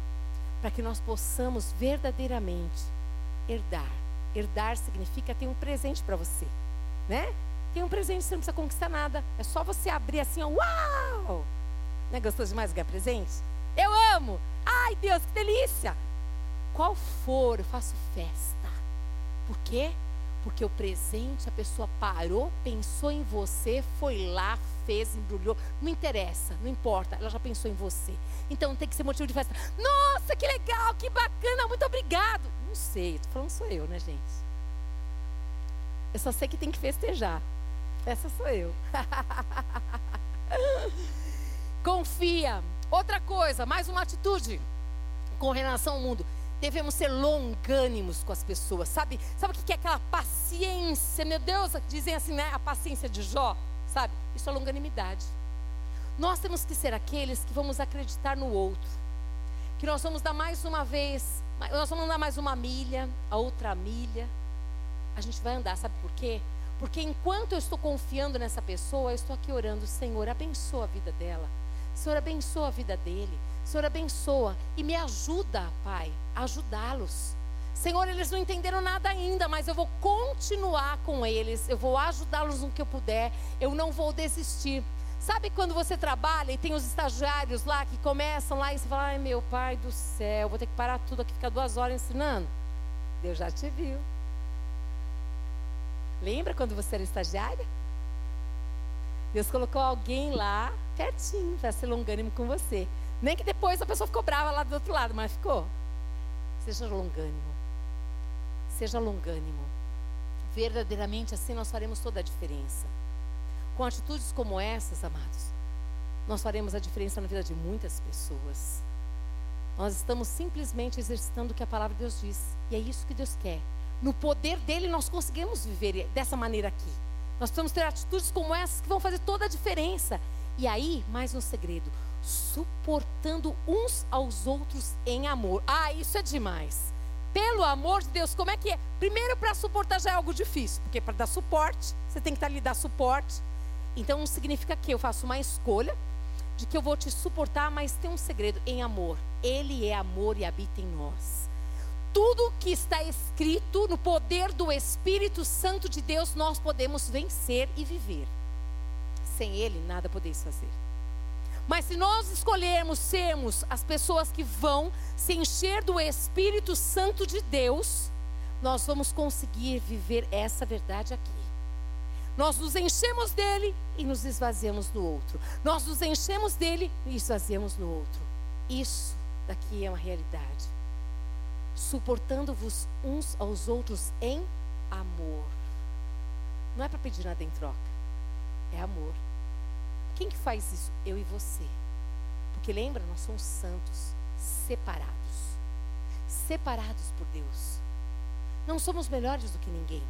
para que nós possamos verdadeiramente herdar Herdar significa ter um presente para você, né? Tem um presente, você não precisa conquistar nada. É só você abrir assim, ó, uau! Não é gostoso demais ganhar presente? Eu amo! Ai, Deus, que delícia! Qual for, eu faço festa. Por quê? Porque o presente, a pessoa parou, pensou em você, foi lá, fez, embrulhou. Não interessa, não importa, ela já pensou em você. Então tem que ser motivo de festa. Nossa, que legal, que bacana, muito obrigado. Não sei, tô falando sou eu, né, gente? Eu só sei que tem que festejar. Essa sou eu. Confia. Outra coisa, mais uma atitude com relação ao mundo. Devemos ser longânimos com as pessoas, sabe? Sabe o que é aquela paciência? Meu Deus, dizem assim, né? A paciência de Jó, sabe? Isso é longanimidade. Nós temos que ser aqueles que vamos acreditar no outro. Que nós vamos dar mais uma vez, nós vamos dar mais uma milha, a outra milha. A gente vai andar, sabe por quê? Porque enquanto eu estou confiando nessa pessoa, eu estou aqui orando, Senhor, abençoa a vida dela. Senhor, abençoa a vida dele. Senhor, abençoa e me ajuda, Pai, a ajudá-los. Senhor, eles não entenderam nada ainda, mas eu vou continuar com eles, eu vou ajudá-los no que eu puder, eu não vou desistir. Sabe quando você trabalha e tem os estagiários lá que começam lá e você fala, ai meu pai do céu, vou ter que parar tudo aqui, ficar duas horas ensinando? Deus já te viu. Lembra quando você era estagiária? Deus colocou alguém lá pertinho para ser longânimo com você. Nem que depois a pessoa ficou brava lá do outro lado, mas ficou. Seja longânimo. Seja longânimo. Verdadeiramente assim nós faremos toda a diferença. Com atitudes como essas, amados, nós faremos a diferença na vida de muitas pessoas. Nós estamos simplesmente exercitando o que a palavra de Deus diz. E é isso que Deus quer. No poder dele, nós conseguimos viver dessa maneira aqui. Nós precisamos ter atitudes como essas que vão fazer toda a diferença. E aí, mais um segredo: suportando uns aos outros em amor. Ah, isso é demais. Pelo amor de Deus, como é que é? Primeiro, para suportar já é algo difícil, porque para dar suporte, você tem que estar ali dar suporte. Então significa que eu faço uma escolha de que eu vou te suportar, mas tem um segredo em amor. Ele é amor e habita em nós. Tudo que está escrito no poder do Espírito Santo de Deus, nós podemos vencer e viver. Sem ele, nada podeis fazer. Mas se nós escolhermos sermos as pessoas que vão se encher do Espírito Santo de Deus, nós vamos conseguir viver essa verdade aqui. Nós nos enchemos dele e nos esvaziamos no outro. Nós nos enchemos dele e esvaziamos no outro. Isso daqui é uma realidade. Suportando-vos uns aos outros em amor. Não é para pedir nada em troca, é amor. Quem que faz isso? Eu e você. Porque lembra, nós somos santos, separados. Separados por Deus. Não somos melhores do que ninguém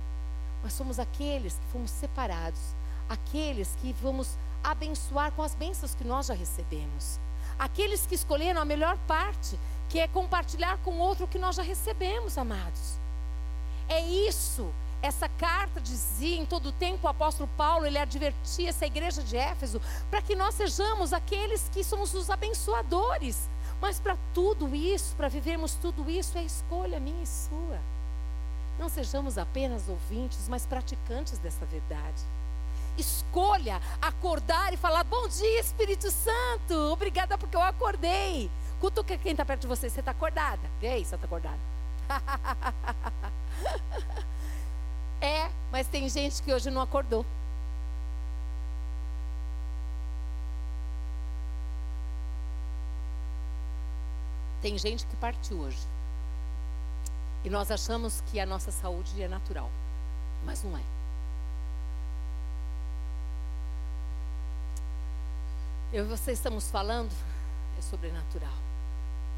mas somos aqueles que fomos separados, aqueles que vamos abençoar com as bênçãos que nós já recebemos, aqueles que escolheram a melhor parte, que é compartilhar com outro o que nós já recebemos, amados. É isso. Essa carta dizia em todo o tempo o apóstolo Paulo, ele advertia essa igreja de Éfeso, para que nós sejamos aqueles que somos os abençoadores. Mas para tudo isso, para vivermos tudo isso, é escolha minha e sua. Não sejamos apenas ouvintes, mas praticantes dessa verdade. Escolha acordar e falar: Bom dia, Espírito Santo. Obrigada porque eu acordei. Cutuca quem está perto de você. Você está acordada? E aí, você está acordada? é, mas tem gente que hoje não acordou. Tem gente que partiu hoje. E nós achamos que a nossa saúde é natural, mas não é. Eu e você estamos falando, é sobrenatural.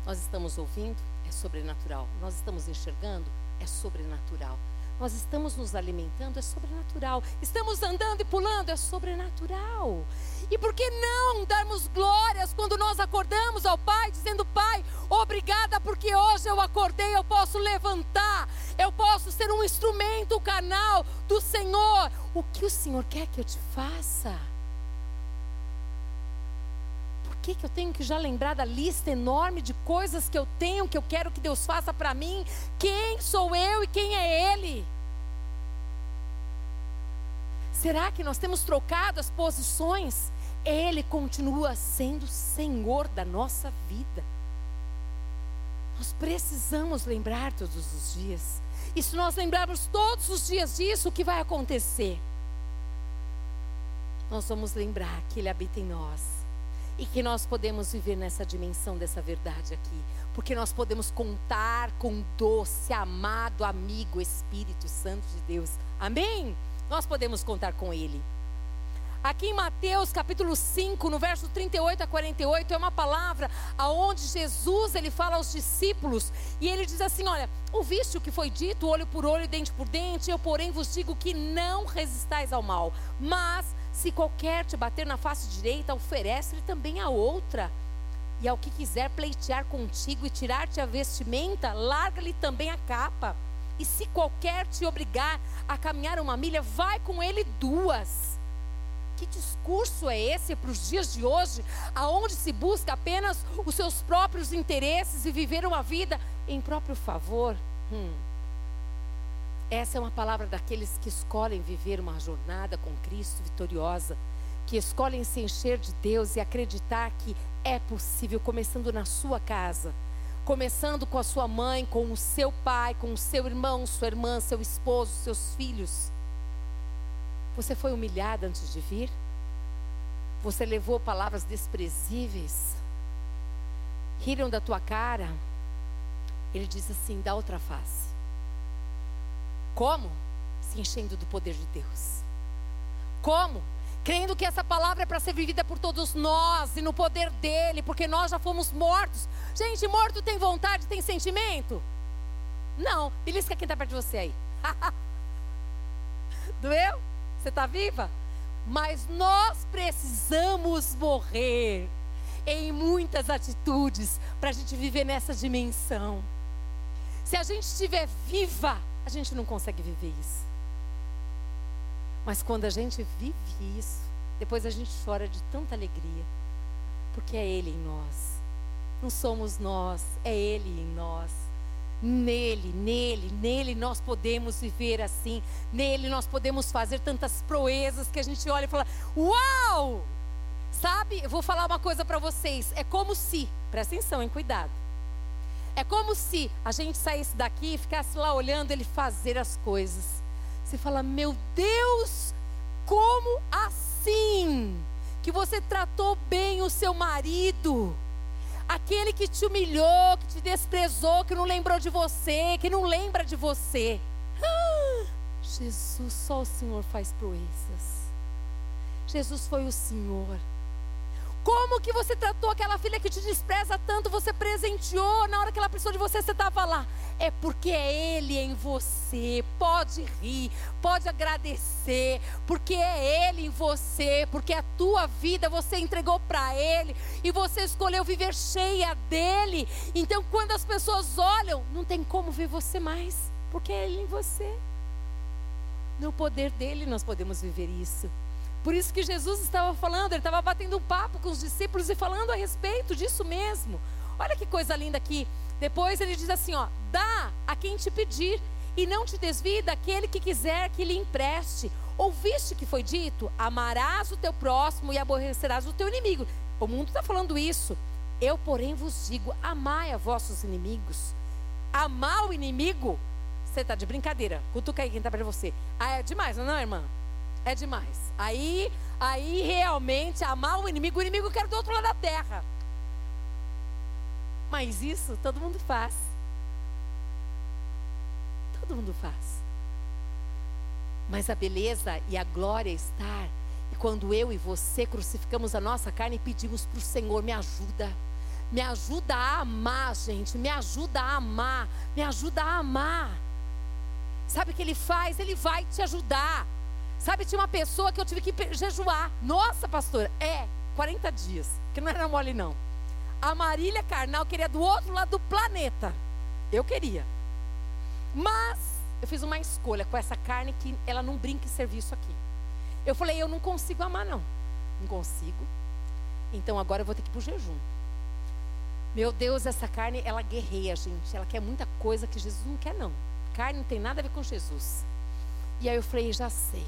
Nós estamos ouvindo, é sobrenatural. Nós estamos enxergando, é sobrenatural. Nós estamos nos alimentando, é sobrenatural. Estamos andando e pulando, é sobrenatural. E por que não darmos glórias quando nós acordamos ao Pai, dizendo: Pai, obrigada porque hoje eu acordei, eu posso levantar, eu posso ser um instrumento, um canal do Senhor. O que o Senhor quer que eu te faça? Que, que eu tenho que já lembrar da lista enorme de coisas que eu tenho, que eu quero que Deus faça para mim? Quem sou eu e quem é Ele? Será que nós temos trocado as posições? Ele continua sendo Senhor da nossa vida. Nós precisamos lembrar todos os dias. E se nós lembrarmos todos os dias disso, o que vai acontecer? Nós vamos lembrar que Ele habita em nós e que nós podemos viver nessa dimensão dessa verdade aqui, porque nós podemos contar com o doce, amado amigo Espírito Santo de Deus. Amém? Nós podemos contar com Ele. Aqui em Mateus capítulo 5, no verso 38 a 48, é uma palavra aonde Jesus ele fala aos discípulos e ele diz assim: Olha, ouviste o que foi dito, olho por olho, dente por dente, eu, porém, vos digo que não resistais ao mal, mas se qualquer te bater na face direita, oferece-lhe também a outra. E ao que quiser pleitear contigo e tirar-te a vestimenta, larga-lhe também a capa. E se qualquer te obrigar a caminhar uma milha, vai com ele duas. Que discurso é esse para os dias de hoje, aonde se busca apenas os seus próprios interesses e viver uma vida em próprio favor? Hum. Essa é uma palavra daqueles que escolhem viver uma jornada com Cristo vitoriosa, que escolhem se encher de Deus e acreditar que é possível, começando na sua casa, começando com a sua mãe, com o seu pai, com o seu irmão, sua irmã, seu esposo, seus filhos você foi humilhada antes de vir? Você levou palavras desprezíveis? Riram da tua cara? Ele diz assim: dá outra face. Como? Se enchendo do poder de Deus. Como? Crendo que essa palavra é para ser vivida por todos nós e no poder dele, porque nós já fomos mortos. Gente, morto tem vontade, tem sentimento? Não. Belisca quem está perto de você aí. Doeu? Você está viva? Mas nós precisamos morrer em muitas atitudes para a gente viver nessa dimensão. Se a gente estiver viva, a gente não consegue viver isso. Mas quando a gente vive isso, depois a gente chora de tanta alegria, porque é Ele em nós. Não somos nós, é Ele em nós. Nele, nele, nele nós podemos viver assim. Nele nós podemos fazer tantas proezas que a gente olha e fala: Uau! Sabe, eu vou falar uma coisa para vocês. É como se, presta atenção, hein, cuidado. É como se a gente saísse daqui e ficasse lá olhando ele fazer as coisas. Você fala: Meu Deus, como assim? Que você tratou bem o seu marido Aquele que te humilhou, que te desprezou, que não lembrou de você, que não lembra de você. Ah, Jesus, só o Senhor faz proezas. Jesus foi o Senhor. Como que você tratou aquela filha que te despreza tanto, você presenteou na hora que ela precisou de você, você estava lá. É porque é Ele em você. Pode rir, pode agradecer, porque é Ele em você, porque a tua vida você entregou para Ele e você escolheu viver cheia dele. Então, quando as pessoas olham, não tem como ver você mais, porque é Ele em você. No poder dele nós podemos viver isso. Por isso que Jesus estava falando, ele estava batendo um papo com os discípulos e falando a respeito disso mesmo. Olha que coisa linda aqui. Depois ele diz assim: ó, dá a quem te pedir, e não te desvie daquele que quiser que lhe empreste. Ouviste que foi dito: amarás o teu próximo e aborrecerás o teu inimigo. O mundo está falando isso. Eu, porém, vos digo: amai a vossos inimigos. Amar o inimigo, você está de brincadeira. Cutuca aí quem está para você. Ah, é demais, não é, irmã? É demais. Aí, aí realmente amar o inimigo, o inimigo quer do outro lado da terra. Mas isso todo mundo faz. Todo mundo faz. Mas a beleza e a glória está e quando eu e você crucificamos a nossa carne e pedimos para o Senhor, me ajuda. Me ajuda a amar, gente. Me ajuda a amar. Me ajuda a amar. Sabe o que ele faz? Ele vai te ajudar. Sabe, tinha uma pessoa que eu tive que jejuar. Nossa, pastora, é, 40 dias. Que não era mole, não. A Marília Carnal queria do outro lado do planeta. Eu queria. Mas eu fiz uma escolha com essa carne que ela não brinca em serviço aqui. Eu falei, eu não consigo amar, não. Não consigo. Então agora eu vou ter que ir para o jejum. Meu Deus, essa carne, ela guerreia, gente. Ela quer muita coisa que Jesus não quer, não. Carne não tem nada a ver com Jesus. E aí eu falei, já sei.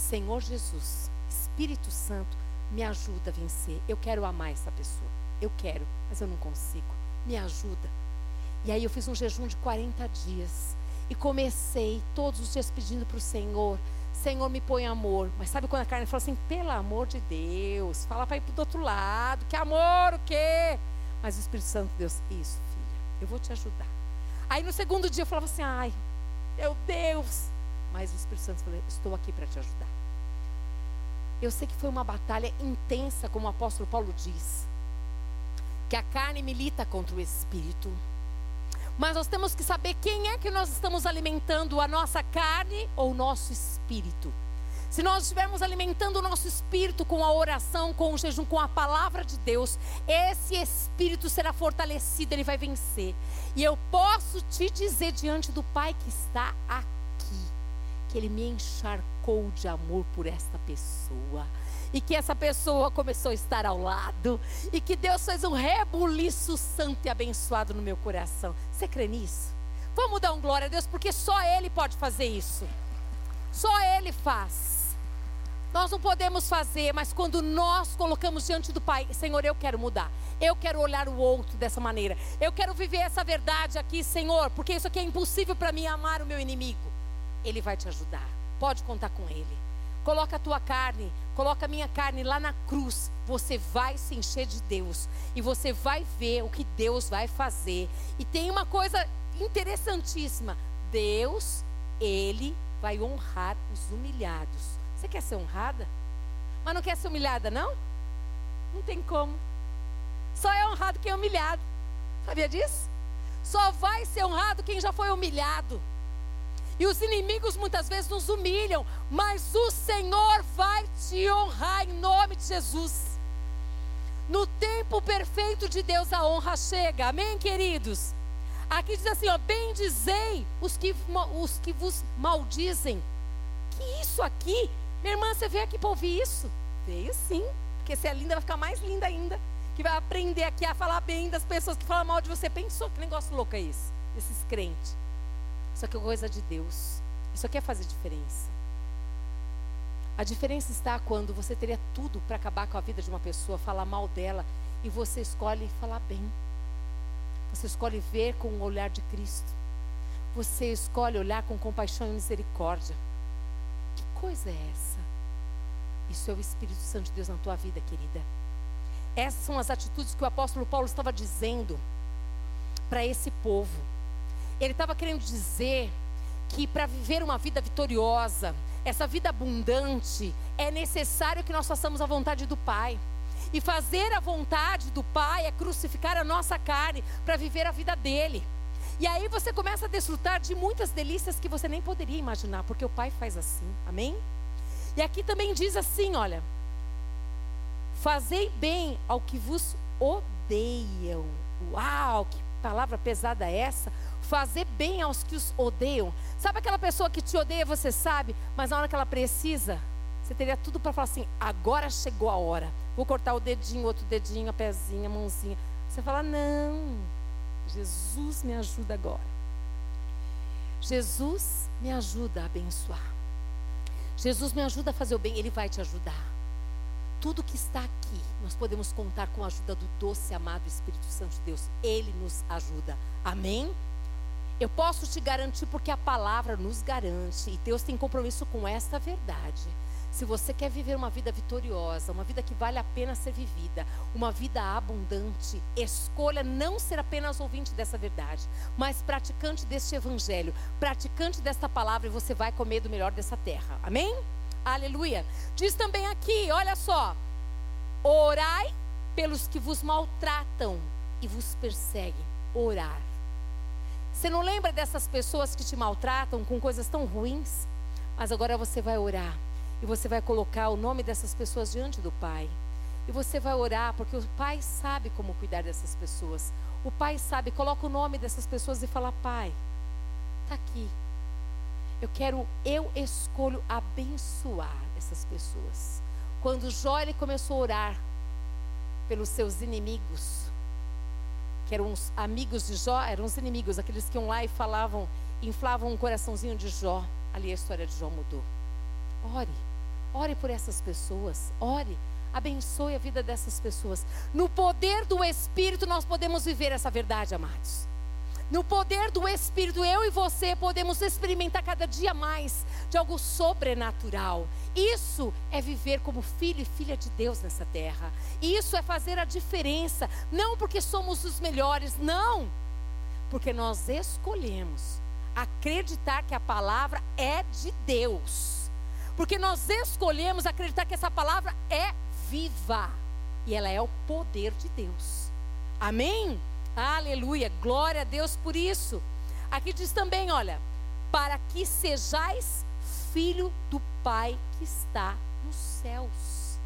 Senhor Jesus, Espírito Santo, me ajuda a vencer. Eu quero amar essa pessoa. Eu quero, mas eu não consigo. Me ajuda. E aí eu fiz um jejum de 40 dias. E comecei todos os dias pedindo para o Senhor: Senhor, me põe amor. Mas sabe quando a carne fala assim: pelo amor de Deus, fala para ir para o outro lado. Que amor, o quê? Mas o Espírito Santo, Deus, isso, filha, eu vou te ajudar. Aí no segundo dia eu falava assim: ai, meu Deus. Mas o Espírito Santo falou: estou aqui para te ajudar. Eu sei que foi uma batalha intensa, como o apóstolo Paulo diz, que a carne milita contra o espírito. Mas nós temos que saber quem é que nós estamos alimentando, a nossa carne ou o nosso espírito. Se nós estivermos alimentando o nosso espírito com a oração, com o jejum, com a palavra de Deus, esse espírito será fortalecido, ele vai vencer. E eu posso te dizer diante do Pai que está aqui, que ele me encharcou de amor por esta pessoa e que essa pessoa começou a estar ao lado e que Deus fez um rebuliço santo e abençoado no meu coração. Você crê nisso? Vamos dar um glória a Deus porque só Ele pode fazer isso. Só Ele faz. Nós não podemos fazer, mas quando nós colocamos diante do Pai, Senhor, eu quero mudar. Eu quero olhar o outro dessa maneira. Eu quero viver essa verdade aqui, Senhor, porque isso aqui é impossível para mim amar o meu inimigo. Ele vai te ajudar. Pode contar com Ele. Coloca a tua carne, coloca a minha carne lá na cruz. Você vai se encher de Deus e você vai ver o que Deus vai fazer. E tem uma coisa interessantíssima: Deus, Ele vai honrar os humilhados. Você quer ser honrada? Mas não quer ser humilhada, não? Não tem como. Só é honrado quem é humilhado. Sabia disso? Só vai ser honrado quem já foi humilhado. E os inimigos muitas vezes nos humilham, mas o Senhor vai te honrar em nome de Jesus. No tempo perfeito de Deus a honra chega. Amém, queridos? Aqui diz assim, ó, bendizei os que, os que vos maldizem. Que isso aqui? Minha irmã, você veio aqui para ouvir isso? Veio sim, porque se é linda, vai ficar mais linda ainda. Que vai aprender aqui a falar bem das pessoas que falam mal de você. Pensou que negócio louco é esse? Esses crentes. Isso aqui é coisa de Deus. Isso aqui é fazer diferença. A diferença está quando você teria tudo para acabar com a vida de uma pessoa, falar mal dela, e você escolhe falar bem. Você escolhe ver com o olhar de Cristo. Você escolhe olhar com compaixão e misericórdia. Que coisa é essa? Isso é o Espírito Santo de Deus na tua vida, querida. Essas são as atitudes que o apóstolo Paulo estava dizendo para esse povo. Ele estava querendo dizer que para viver uma vida vitoriosa, essa vida abundante, é necessário que nós façamos a vontade do Pai. E fazer a vontade do Pai é crucificar a nossa carne para viver a vida dele. E aí você começa a desfrutar de muitas delícias que você nem poderia imaginar, porque o Pai faz assim. Amém? E aqui também diz assim, olha: Fazei bem ao que vos odeiam. Uau, que palavra pesada é essa? Fazer bem aos que os odeiam. Sabe aquela pessoa que te odeia, você sabe, mas na hora que ela precisa, você teria tudo para falar assim: agora chegou a hora. Vou cortar o dedinho, outro dedinho, a pezinha, a mãozinha. Você fala: não, Jesus me ajuda agora. Jesus me ajuda a abençoar. Jesus me ajuda a fazer o bem, Ele vai te ajudar. Tudo que está aqui, nós podemos contar com a ajuda do doce amado Espírito Santo de Deus. Ele nos ajuda. Amém? Eu posso te garantir porque a palavra nos garante e Deus tem compromisso com esta verdade. Se você quer viver uma vida vitoriosa, uma vida que vale a pena ser vivida, uma vida abundante, escolha não ser apenas ouvinte dessa verdade, mas praticante deste evangelho, praticante desta palavra e você vai comer do melhor dessa terra. Amém? Aleluia. Diz também aqui, olha só: orai pelos que vos maltratam e vos perseguem. Orar. Você não lembra dessas pessoas que te maltratam com coisas tão ruins? Mas agora você vai orar e você vai colocar o nome dessas pessoas diante do Pai. E você vai orar porque o Pai sabe como cuidar dessas pessoas. O Pai sabe, coloca o nome dessas pessoas e fala: Pai, está aqui. Eu quero, eu escolho abençoar essas pessoas. Quando Jó ele começou a orar, pelos seus inimigos, que eram os amigos de Jó, eram os inimigos, aqueles que iam lá e falavam, inflavam um coraçãozinho de Jó. Ali a história de Jó mudou. Ore, ore por essas pessoas, ore, abençoe a vida dessas pessoas. No poder do Espírito nós podemos viver essa verdade, amados. No poder do Espírito, eu e você podemos experimentar cada dia mais de algo sobrenatural. Isso é viver como filho e filha de Deus nessa terra. Isso é fazer a diferença. Não porque somos os melhores, não. Porque nós escolhemos acreditar que a palavra é de Deus. Porque nós escolhemos acreditar que essa palavra é viva. E ela é o poder de Deus. Amém? Aleluia, glória a Deus por isso. Aqui diz também, olha, para que sejais filho do Pai que está nos céus.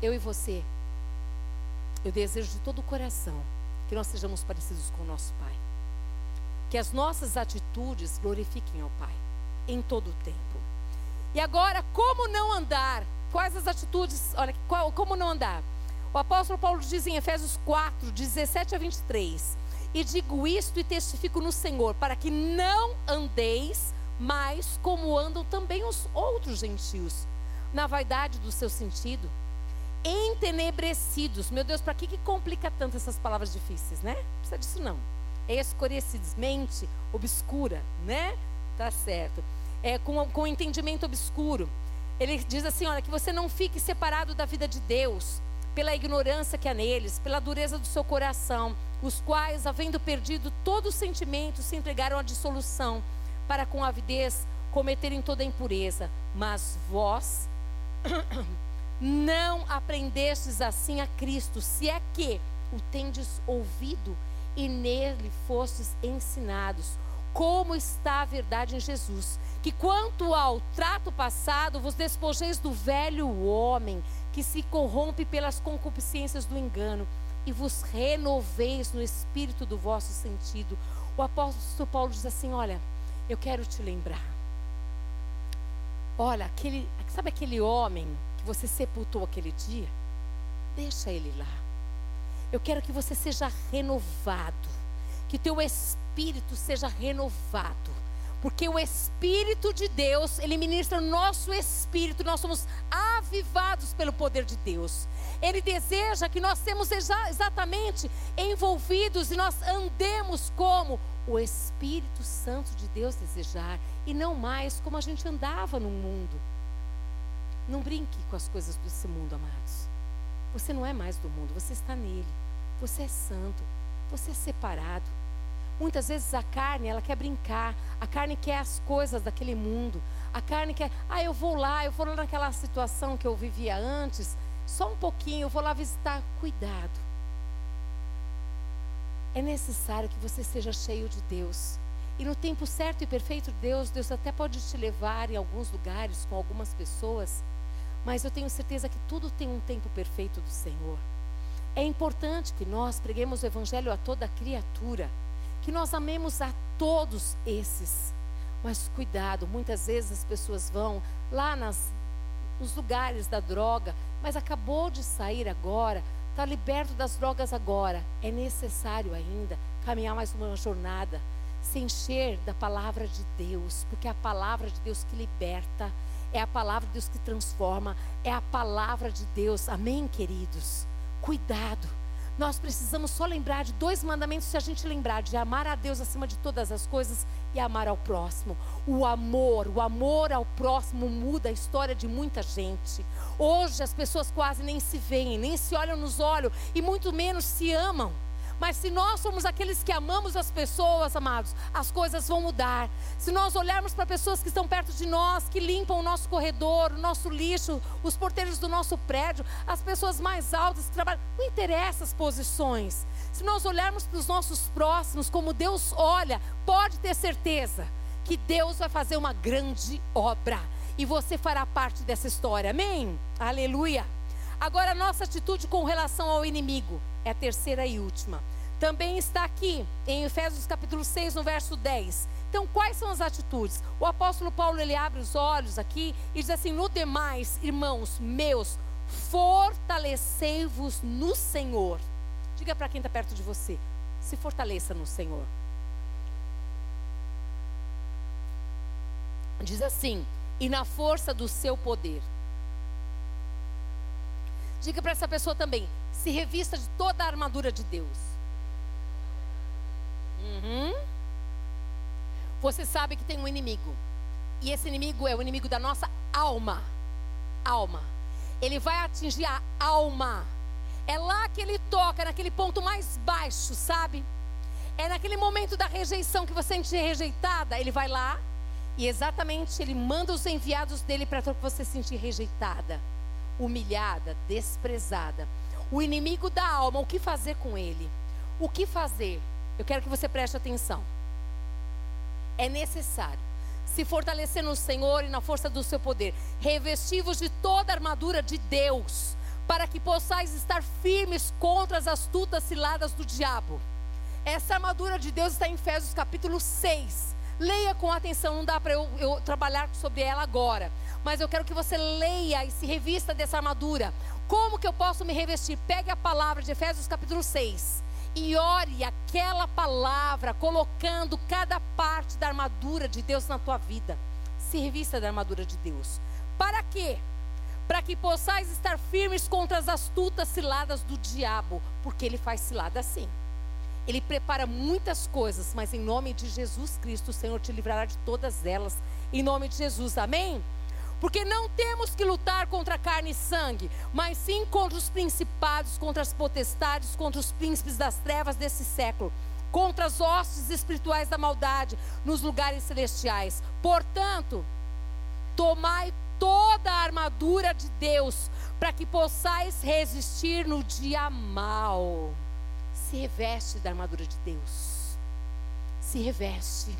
Eu e você, eu desejo de todo o coração que nós sejamos parecidos com o nosso Pai. Que as nossas atitudes glorifiquem ao Pai em todo o tempo. E agora, como não andar? Quais as atitudes? Olha, qual, como não andar? O apóstolo Paulo diz em Efésios 4, 17 a 23: E digo isto e testifico no Senhor, para que não andeis mais como andam também os outros gentios, na vaidade do seu sentido, entenebrecidos. Meu Deus, para que, que complica tanto essas palavras difíceis, né? Não precisa disso não. Escurecidamente, mente obscura, né? Tá certo. É, com, com entendimento obscuro. Ele diz assim: olha, que você não fique separado da vida de Deus pela ignorância que há neles, pela dureza do seu coração, os quais, havendo perdido todo o sentimento, se entregaram à dissolução, para com avidez cometerem toda a impureza. Mas vós não aprendestes assim a Cristo, se é que o tendes ouvido e nele fostes ensinados, como está a verdade em Jesus. Que quanto ao trato passado, vos despojeis do velho homem que se corrompe pelas concupiscências do engano, e vos renoveis no espírito do vosso sentido. O apóstolo Paulo diz assim: Olha, eu quero te lembrar. Olha, aquele, sabe aquele homem que você sepultou aquele dia? Deixa ele lá. Eu quero que você seja renovado, que teu espírito seja renovado porque o Espírito de Deus, ele ministra no nosso espírito, nós somos avivados pelo poder de Deus. Ele deseja que nós sejamos exatamente envolvidos e nós andemos como o Espírito Santo de Deus desejar e não mais como a gente andava no mundo. Não brinque com as coisas desse mundo, amados. Você não é mais do mundo, você está nele. Você é santo, você é separado. Muitas vezes a carne, ela quer brincar. A carne quer as coisas daquele mundo. A carne quer, ah, eu vou lá, eu vou lá naquela situação que eu vivia antes, só um pouquinho, eu vou lá visitar. Cuidado. É necessário que você seja cheio de Deus. E no tempo certo e perfeito de Deus, Deus até pode te levar em alguns lugares com algumas pessoas, mas eu tenho certeza que tudo tem um tempo perfeito do Senhor. É importante que nós preguemos o Evangelho a toda criatura que nós amemos a todos esses. Mas cuidado, muitas vezes as pessoas vão lá nas, nos lugares da droga, mas acabou de sair agora, está liberto das drogas agora. É necessário ainda caminhar mais uma jornada, se encher da palavra de Deus, porque é a palavra de Deus que liberta, é a palavra de Deus que transforma, é a palavra de Deus. Amém, queridos? Cuidado nós precisamos só lembrar de dois mandamentos se a gente lembrar de amar a Deus acima de todas as coisas e amar ao próximo. O amor, o amor ao próximo muda a história de muita gente. Hoje as pessoas quase nem se veem, nem se olham nos olhos e muito menos se amam. Mas se nós somos aqueles que amamos as pessoas, amados, as coisas vão mudar. Se nós olharmos para pessoas que estão perto de nós, que limpam o nosso corredor, o nosso lixo, os porteiros do nosso prédio, as pessoas mais altas que trabalham, não interessa as posições. Se nós olharmos para os nossos próximos como Deus olha, pode ter certeza que Deus vai fazer uma grande obra e você fará parte dessa história. Amém? Aleluia. Agora, a nossa atitude com relação ao inimigo é a terceira e última. Também está aqui em Efésios capítulo 6, no verso 10. Então, quais são as atitudes? O apóstolo Paulo ele abre os olhos aqui e diz assim: "No demais, irmãos meus, fortalecei-vos no Senhor. Diga para quem está perto de você: se fortaleça no Senhor. Diz assim: e na força do seu poder. Diga para essa pessoa também: se revista de toda a armadura de Deus. Uhum. Você sabe que tem um inimigo. E esse inimigo é o inimigo da nossa alma. Alma. Ele vai atingir a alma. É lá que ele toca, naquele ponto mais baixo, sabe? É naquele momento da rejeição que você sente rejeitada. Ele vai lá e exatamente ele manda os enviados dele para você se sentir rejeitada, humilhada, desprezada. O inimigo da alma, o que fazer com ele? O que fazer? Eu quero que você preste atenção. É necessário se fortalecer no Senhor e na força do seu poder, revestivos de toda a armadura de Deus, para que possais estar firmes contra as astutas ciladas do diabo. Essa armadura de Deus está em Efésios capítulo 6. Leia com atenção, não dá para eu, eu, trabalhar sobre ela agora. Mas eu quero que você leia e se revista dessa armadura. Como que eu posso me revestir? Pegue a palavra de Efésios capítulo 6 e ore aquela palavra, colocando cada parte da armadura de Deus na tua vida. Se revista da armadura de Deus. Para quê? Para que possais estar firmes contra as astutas ciladas do diabo, porque ele faz cilada assim. Ele prepara muitas coisas, mas em nome de Jesus Cristo, o Senhor te livrará de todas elas. Em nome de Jesus, amém? Porque não temos que lutar contra carne e sangue, mas sim contra os principados, contra as potestades, contra os príncipes das trevas desse século, contra as hostes espirituais da maldade nos lugares celestiais. Portanto, tomai toda a armadura de Deus, para que possais resistir no dia mal se reveste da armadura de Deus. Se reveste.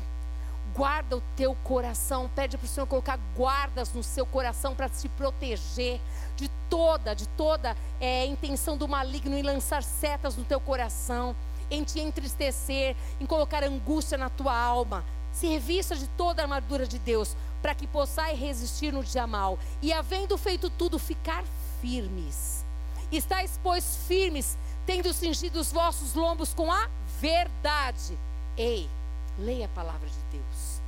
Guarda o teu coração. Pede para o Senhor colocar guardas no seu coração para te proteger de toda, de toda é, intenção do maligno em lançar setas no teu coração, em te entristecer, em colocar angústia na tua alma. Se revista de toda a armadura de Deus, para que possais resistir no dia mal. E havendo feito tudo, ficar firmes. Estais, pois, firmes, tendo cingido os vossos lombos com a verdade. Ei, leia a palavra de Deus.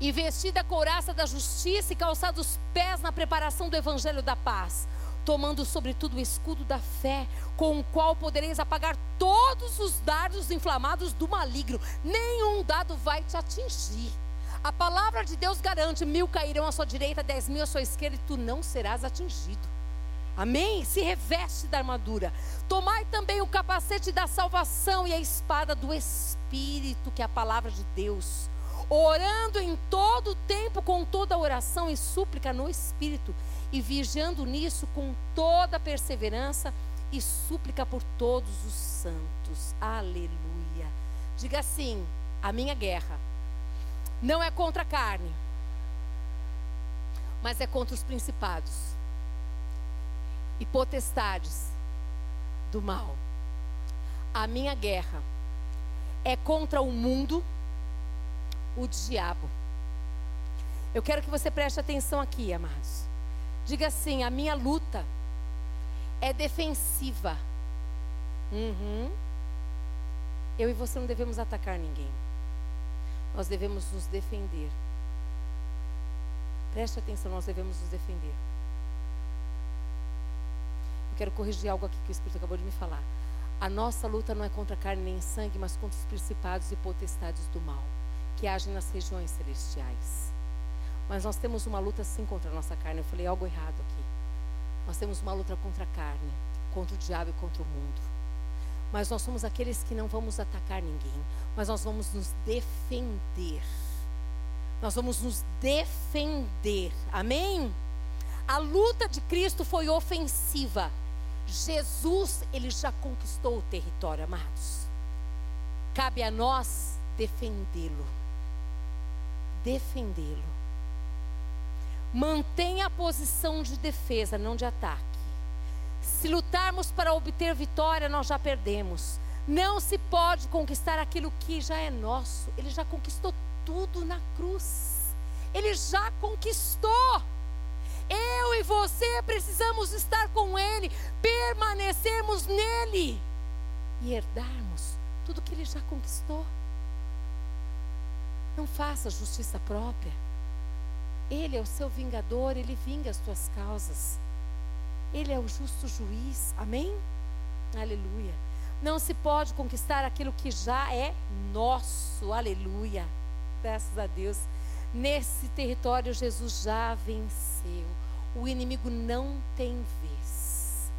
E vestida a couraça da justiça e calçado os pés na preparação do evangelho da paz, tomando sobretudo o escudo da fé, com o qual podereis apagar todos os dardos inflamados do maligno. Nenhum dado vai te atingir. A palavra de Deus garante: mil cairão à sua direita, dez mil à sua esquerda, e tu não serás atingido. Amém? Se reveste da armadura. Tomai também o capacete da salvação e a espada do Espírito, que é a palavra de Deus. Orando em todo o tempo com toda oração e súplica no Espírito, e vigiando nisso com toda perseverança e súplica por todos os santos. Aleluia. Diga assim: a minha guerra não é contra a carne, mas é contra os principados e potestades do mal. A minha guerra é contra o mundo, o diabo. Eu quero que você preste atenção aqui, amados. Diga assim: a minha luta é defensiva. Uhum. Eu e você não devemos atacar ninguém. Nós devemos nos defender. Preste atenção, nós devemos nos defender. Eu quero corrigir algo aqui que o Espírito acabou de me falar. A nossa luta não é contra carne nem sangue, mas contra os principados e potestades do mal, que agem nas regiões celestiais. Mas nós temos uma luta sim contra a nossa carne. Eu falei algo errado aqui. Nós temos uma luta contra a carne, contra o diabo e contra o mundo. Mas nós somos aqueles que não vamos atacar ninguém, mas nós vamos nos defender. Nós vamos nos defender. Amém? A luta de Cristo foi ofensiva Jesus, ele já conquistou o território, amados. Cabe a nós defendê-lo. Defendê-lo. Mantenha a posição de defesa, não de ataque. Se lutarmos para obter vitória, nós já perdemos. Não se pode conquistar aquilo que já é nosso. Ele já conquistou tudo na cruz. Ele já conquistou. Eu e você precisamos estar com Ele, permanecermos nele e herdarmos tudo que Ele já conquistou. Não faça justiça própria. Ele é o seu vingador, ele vinga as tuas causas. Ele é o justo juiz. Amém? Aleluia. Não se pode conquistar aquilo que já é nosso. Aleluia. Graças a Deus. Nesse território, Jesus já venceu. O inimigo não tem vez.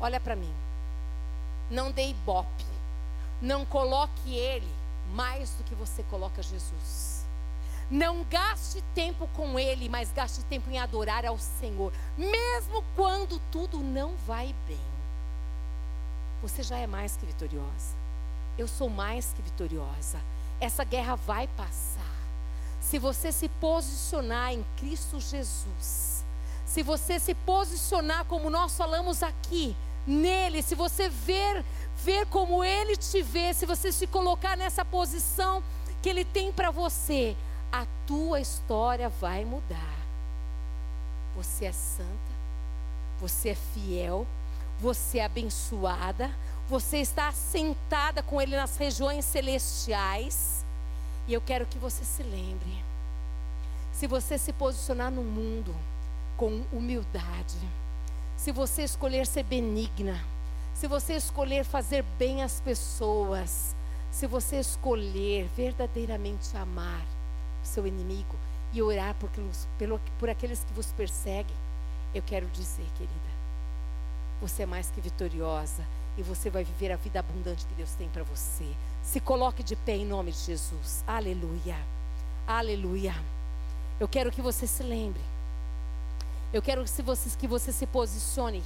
Olha para mim. Não dê ibope. Não coloque ele mais do que você coloca Jesus. Não gaste tempo com ele, mas gaste tempo em adorar ao Senhor, mesmo quando tudo não vai bem. Você já é mais que vitoriosa. Eu sou mais que vitoriosa. Essa guerra vai passar. Se você se posicionar em Cristo Jesus, se você se posicionar como nós falamos aqui, nele, se você ver, ver como ele te vê, se você se colocar nessa posição que ele tem para você, a tua história vai mudar. Você é santa, você é fiel, você é abençoada, você está sentada com Ele nas regiões celestiais. E eu quero que você se lembre: se você se posicionar no mundo com humildade, se você escolher ser benigna, se você escolher fazer bem às pessoas, se você escolher verdadeiramente amar o seu inimigo e orar por, pelo, por aqueles que vos perseguem, eu quero dizer, querida, você é mais que vitoriosa e você vai viver a vida abundante que Deus tem para você. Se coloque de pé em nome de Jesus. Aleluia. Aleluia. Eu quero que você se lembre. Eu quero que você, que você se posicione.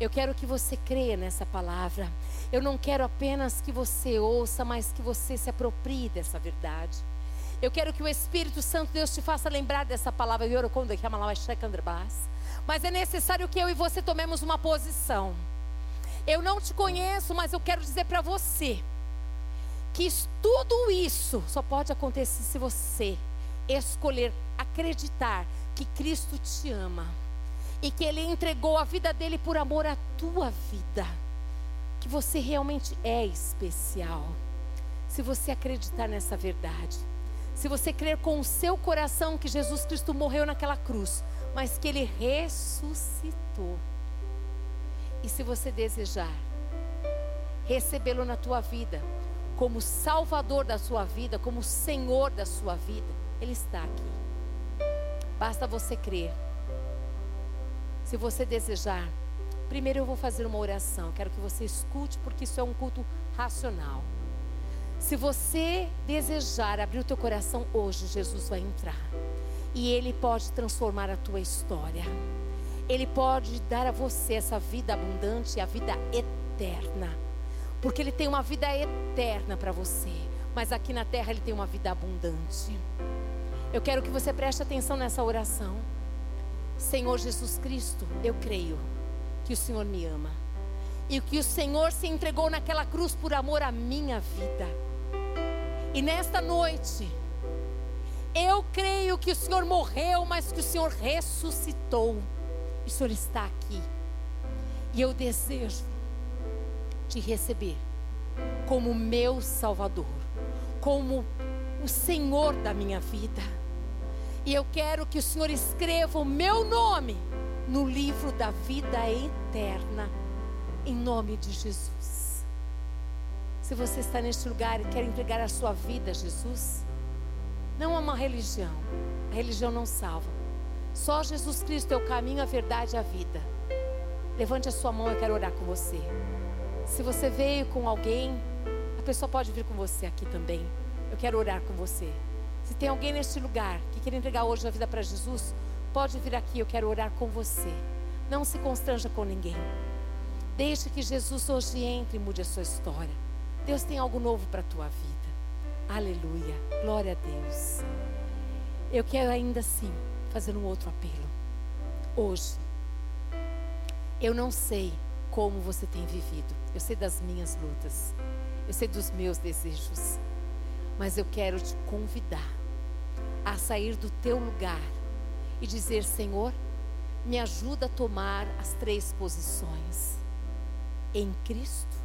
Eu quero que você creia nessa palavra. Eu não quero apenas que você ouça, mas que você se aproprie dessa verdade. Eu quero que o Espírito Santo Deus te faça lembrar dessa palavra. Mas é necessário que eu e você tomemos uma posição. Eu não te conheço, mas eu quero dizer para você que tudo isso só pode acontecer se você escolher acreditar que Cristo te ama e que Ele entregou a vida dele por amor à tua vida, que você realmente é especial. Se você acreditar nessa verdade, se você crer com o seu coração que Jesus Cristo morreu naquela cruz, mas que ele ressuscitou. E se você desejar recebê-lo na tua vida, como Salvador da sua vida, como Senhor da sua vida, ele está aqui. Basta você crer. Se você desejar, primeiro eu vou fazer uma oração. Quero que você escute, porque isso é um culto racional. Se você desejar abrir o teu coração hoje, Jesus vai entrar. E Ele pode transformar a tua história. Ele pode dar a você essa vida abundante e a vida eterna. Porque Ele tem uma vida eterna para você. Mas aqui na terra Ele tem uma vida abundante. Eu quero que você preste atenção nessa oração. Senhor Jesus Cristo, eu creio que o Senhor me ama. E que o Senhor se entregou naquela cruz por amor à minha vida. E nesta noite, eu creio que o Senhor morreu, mas que o Senhor ressuscitou. E o Senhor está aqui. E eu desejo te receber como meu Salvador, como o Senhor da minha vida. E eu quero que o Senhor escreva o meu nome no livro da vida eterna, em nome de Jesus. Se você está neste lugar e quer entregar a sua vida a Jesus, não é uma religião. A religião não salva. Só Jesus Cristo é o caminho, a verdade e a vida. Levante a sua mão, eu quero orar com você. Se você veio com alguém, a pessoa pode vir com você aqui também. Eu quero orar com você. Se tem alguém neste lugar que quer entregar hoje a vida para Jesus, pode vir aqui, eu quero orar com você. Não se constranja com ninguém. Deixe que Jesus hoje entre e mude a sua história. Deus tem algo novo para a tua vida. Aleluia. Glória a Deus. Eu quero ainda assim fazer um outro apelo. Hoje, eu não sei como você tem vivido. Eu sei das minhas lutas. Eu sei dos meus desejos. Mas eu quero te convidar a sair do teu lugar e dizer: Senhor, me ajuda a tomar as três posições. Em Cristo,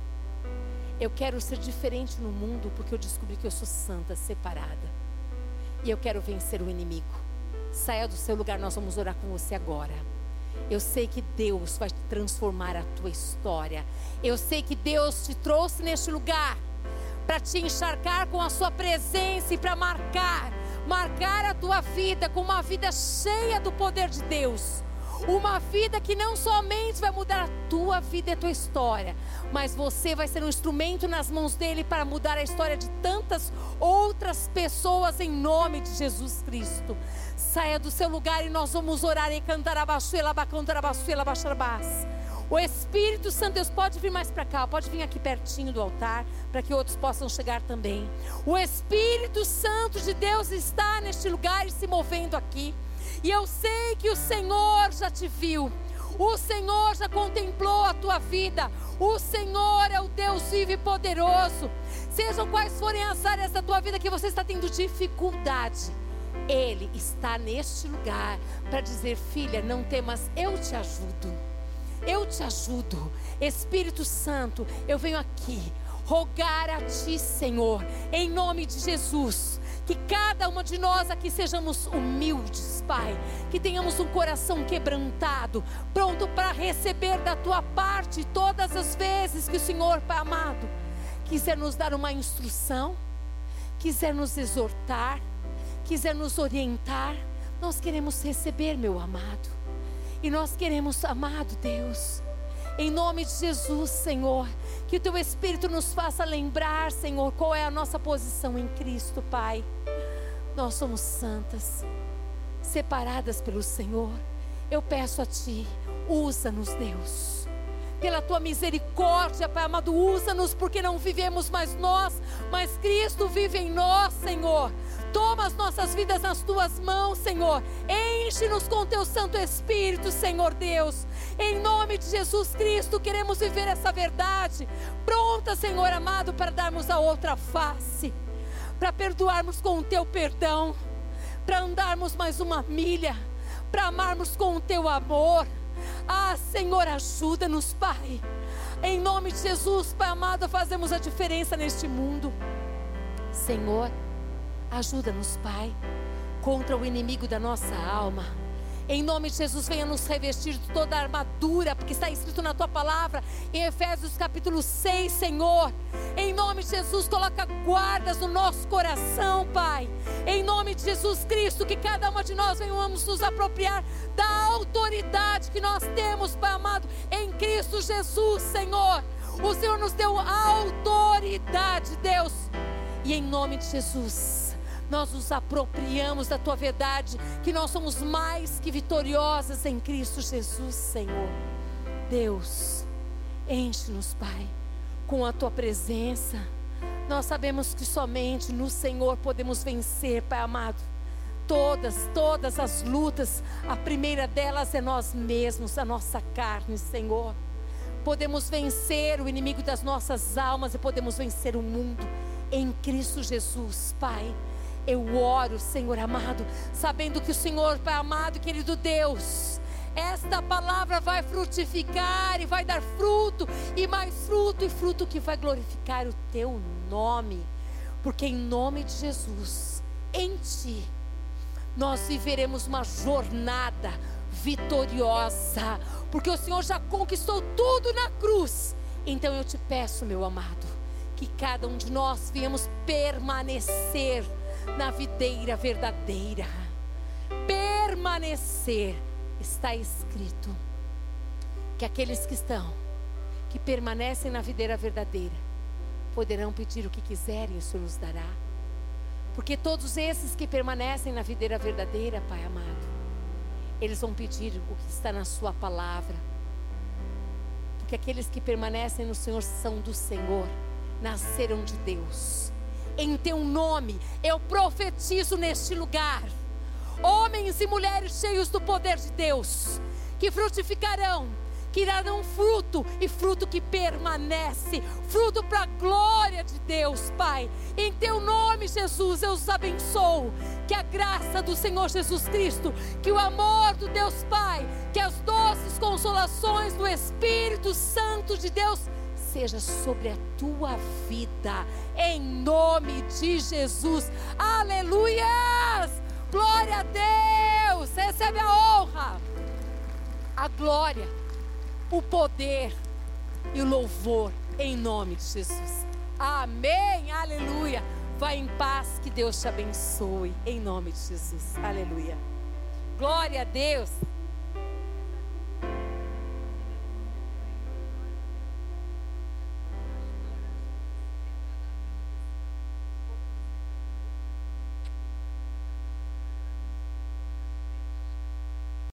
eu quero ser diferente no mundo porque eu descobri que eu sou santa, separada. E eu quero vencer o inimigo. Saia do seu lugar, nós vamos orar com você agora. Eu sei que Deus vai transformar a tua história. Eu sei que Deus te trouxe neste lugar para te encharcar com a sua presença e para marcar, marcar a tua vida com uma vida cheia do poder de Deus. Uma vida que não somente vai mudar a tua vida e a tua história, mas você vai ser um instrumento nas mãos dele para mudar a história de tantas outras pessoas em nome de Jesus Cristo. Saia do seu lugar e nós vamos orar e cantar abaixo, cantar abaixo, o Espírito Santo, Deus pode vir mais para cá, pode vir aqui pertinho do altar, para que outros possam chegar também. O Espírito Santo de Deus está neste lugar e se movendo aqui. E eu sei que o Senhor já te viu. O Senhor já contemplou a tua vida. O Senhor é o Deus vivo e poderoso. Sejam quais forem as áreas da tua vida que você está tendo dificuldade. Ele está neste lugar para dizer: Filha, não temas, eu te ajudo. Eu te ajudo. Espírito Santo, eu venho aqui rogar a Ti, Senhor, em nome de Jesus. Que cada uma de nós aqui sejamos humildes, Pai. Que tenhamos um coração quebrantado, pronto para receber da Tua parte todas as vezes que o Senhor, Pai amado, quiser nos dar uma instrução, quiser nos exortar, quiser nos orientar. Nós queremos receber, meu amado. E nós queremos, amado Deus, em nome de Jesus, Senhor, que o teu Espírito nos faça lembrar, Senhor, qual é a nossa posição em Cristo, Pai. Nós somos santas, separadas pelo Senhor. Eu peço a Ti, usa-nos, Deus. Pela tua misericórdia, Pai amado, usa-nos porque não vivemos mais nós, mas Cristo vive em nós, Senhor. Toma as nossas vidas nas tuas mãos, Senhor. Enche-nos com teu Santo Espírito, Senhor Deus. Em nome de Jesus Cristo, queremos viver essa verdade. Pronta, Senhor amado, para darmos a outra face. Para perdoarmos com o teu perdão. Para andarmos mais uma milha. Para amarmos com o teu amor. Ah, Senhor, ajuda-nos, Pai. Em nome de Jesus, Pai amado, fazemos a diferença neste mundo. Senhor, Ajuda-nos, Pai, contra o inimigo da nossa alma. Em nome de Jesus, venha nos revestir de toda a armadura, porque está escrito na tua palavra, em Efésios capítulo 6, Senhor. Em nome de Jesus, coloca guardas no nosso coração, Pai. Em nome de Jesus Cristo, que cada uma de nós venhamos nos apropriar da autoridade que nós temos, Pai amado, em Cristo Jesus, Senhor. O Senhor nos deu autoridade, Deus. E em nome de Jesus, nós nos apropriamos da tua verdade, que nós somos mais que vitoriosas em Cristo Jesus, Senhor. Deus, enche-nos, Pai, com a tua presença. Nós sabemos que somente no Senhor podemos vencer, Pai amado. Todas, todas as lutas, a primeira delas é nós mesmos, a nossa carne, Senhor. Podemos vencer o inimigo das nossas almas e podemos vencer o mundo em Cristo Jesus, Pai. Eu oro, Senhor amado, sabendo que o Senhor, Pai amado, querido Deus, esta palavra vai frutificar e vai dar fruto, e mais fruto, e fruto que vai glorificar o teu nome, porque em nome de Jesus, em ti, nós viveremos uma jornada vitoriosa, porque o Senhor já conquistou tudo na cruz. Então eu te peço, meu amado, que cada um de nós venhamos permanecer na videira verdadeira. Permanecer. Está escrito que aqueles que estão, que permanecem na videira verdadeira, poderão pedir o que quiserem e o Senhor nos dará. Porque todos esses que permanecem na videira verdadeira, Pai amado, eles vão pedir o que está na Sua palavra. Porque aqueles que permanecem no Senhor são do Senhor, nasceram de Deus em teu nome. Eu profetizo neste lugar. Homens e mulheres cheios do poder de Deus, que frutificarão, que darão fruto e fruto que permanece, fruto para a glória de Deus, Pai. Em teu nome, Jesus, eu os abençoo. Que a graça do Senhor Jesus Cristo, que o amor do Deus Pai, que as doces consolações do Espírito Santo de Deus seja sobre a tua vida, em nome de Jesus. Aleluias! Glória a Deus! Recebe a honra, a glória, o poder e o louvor em nome de Jesus. Amém, aleluia. Vai em paz, que Deus te abençoe, em nome de Jesus. Aleluia. Glória a Deus.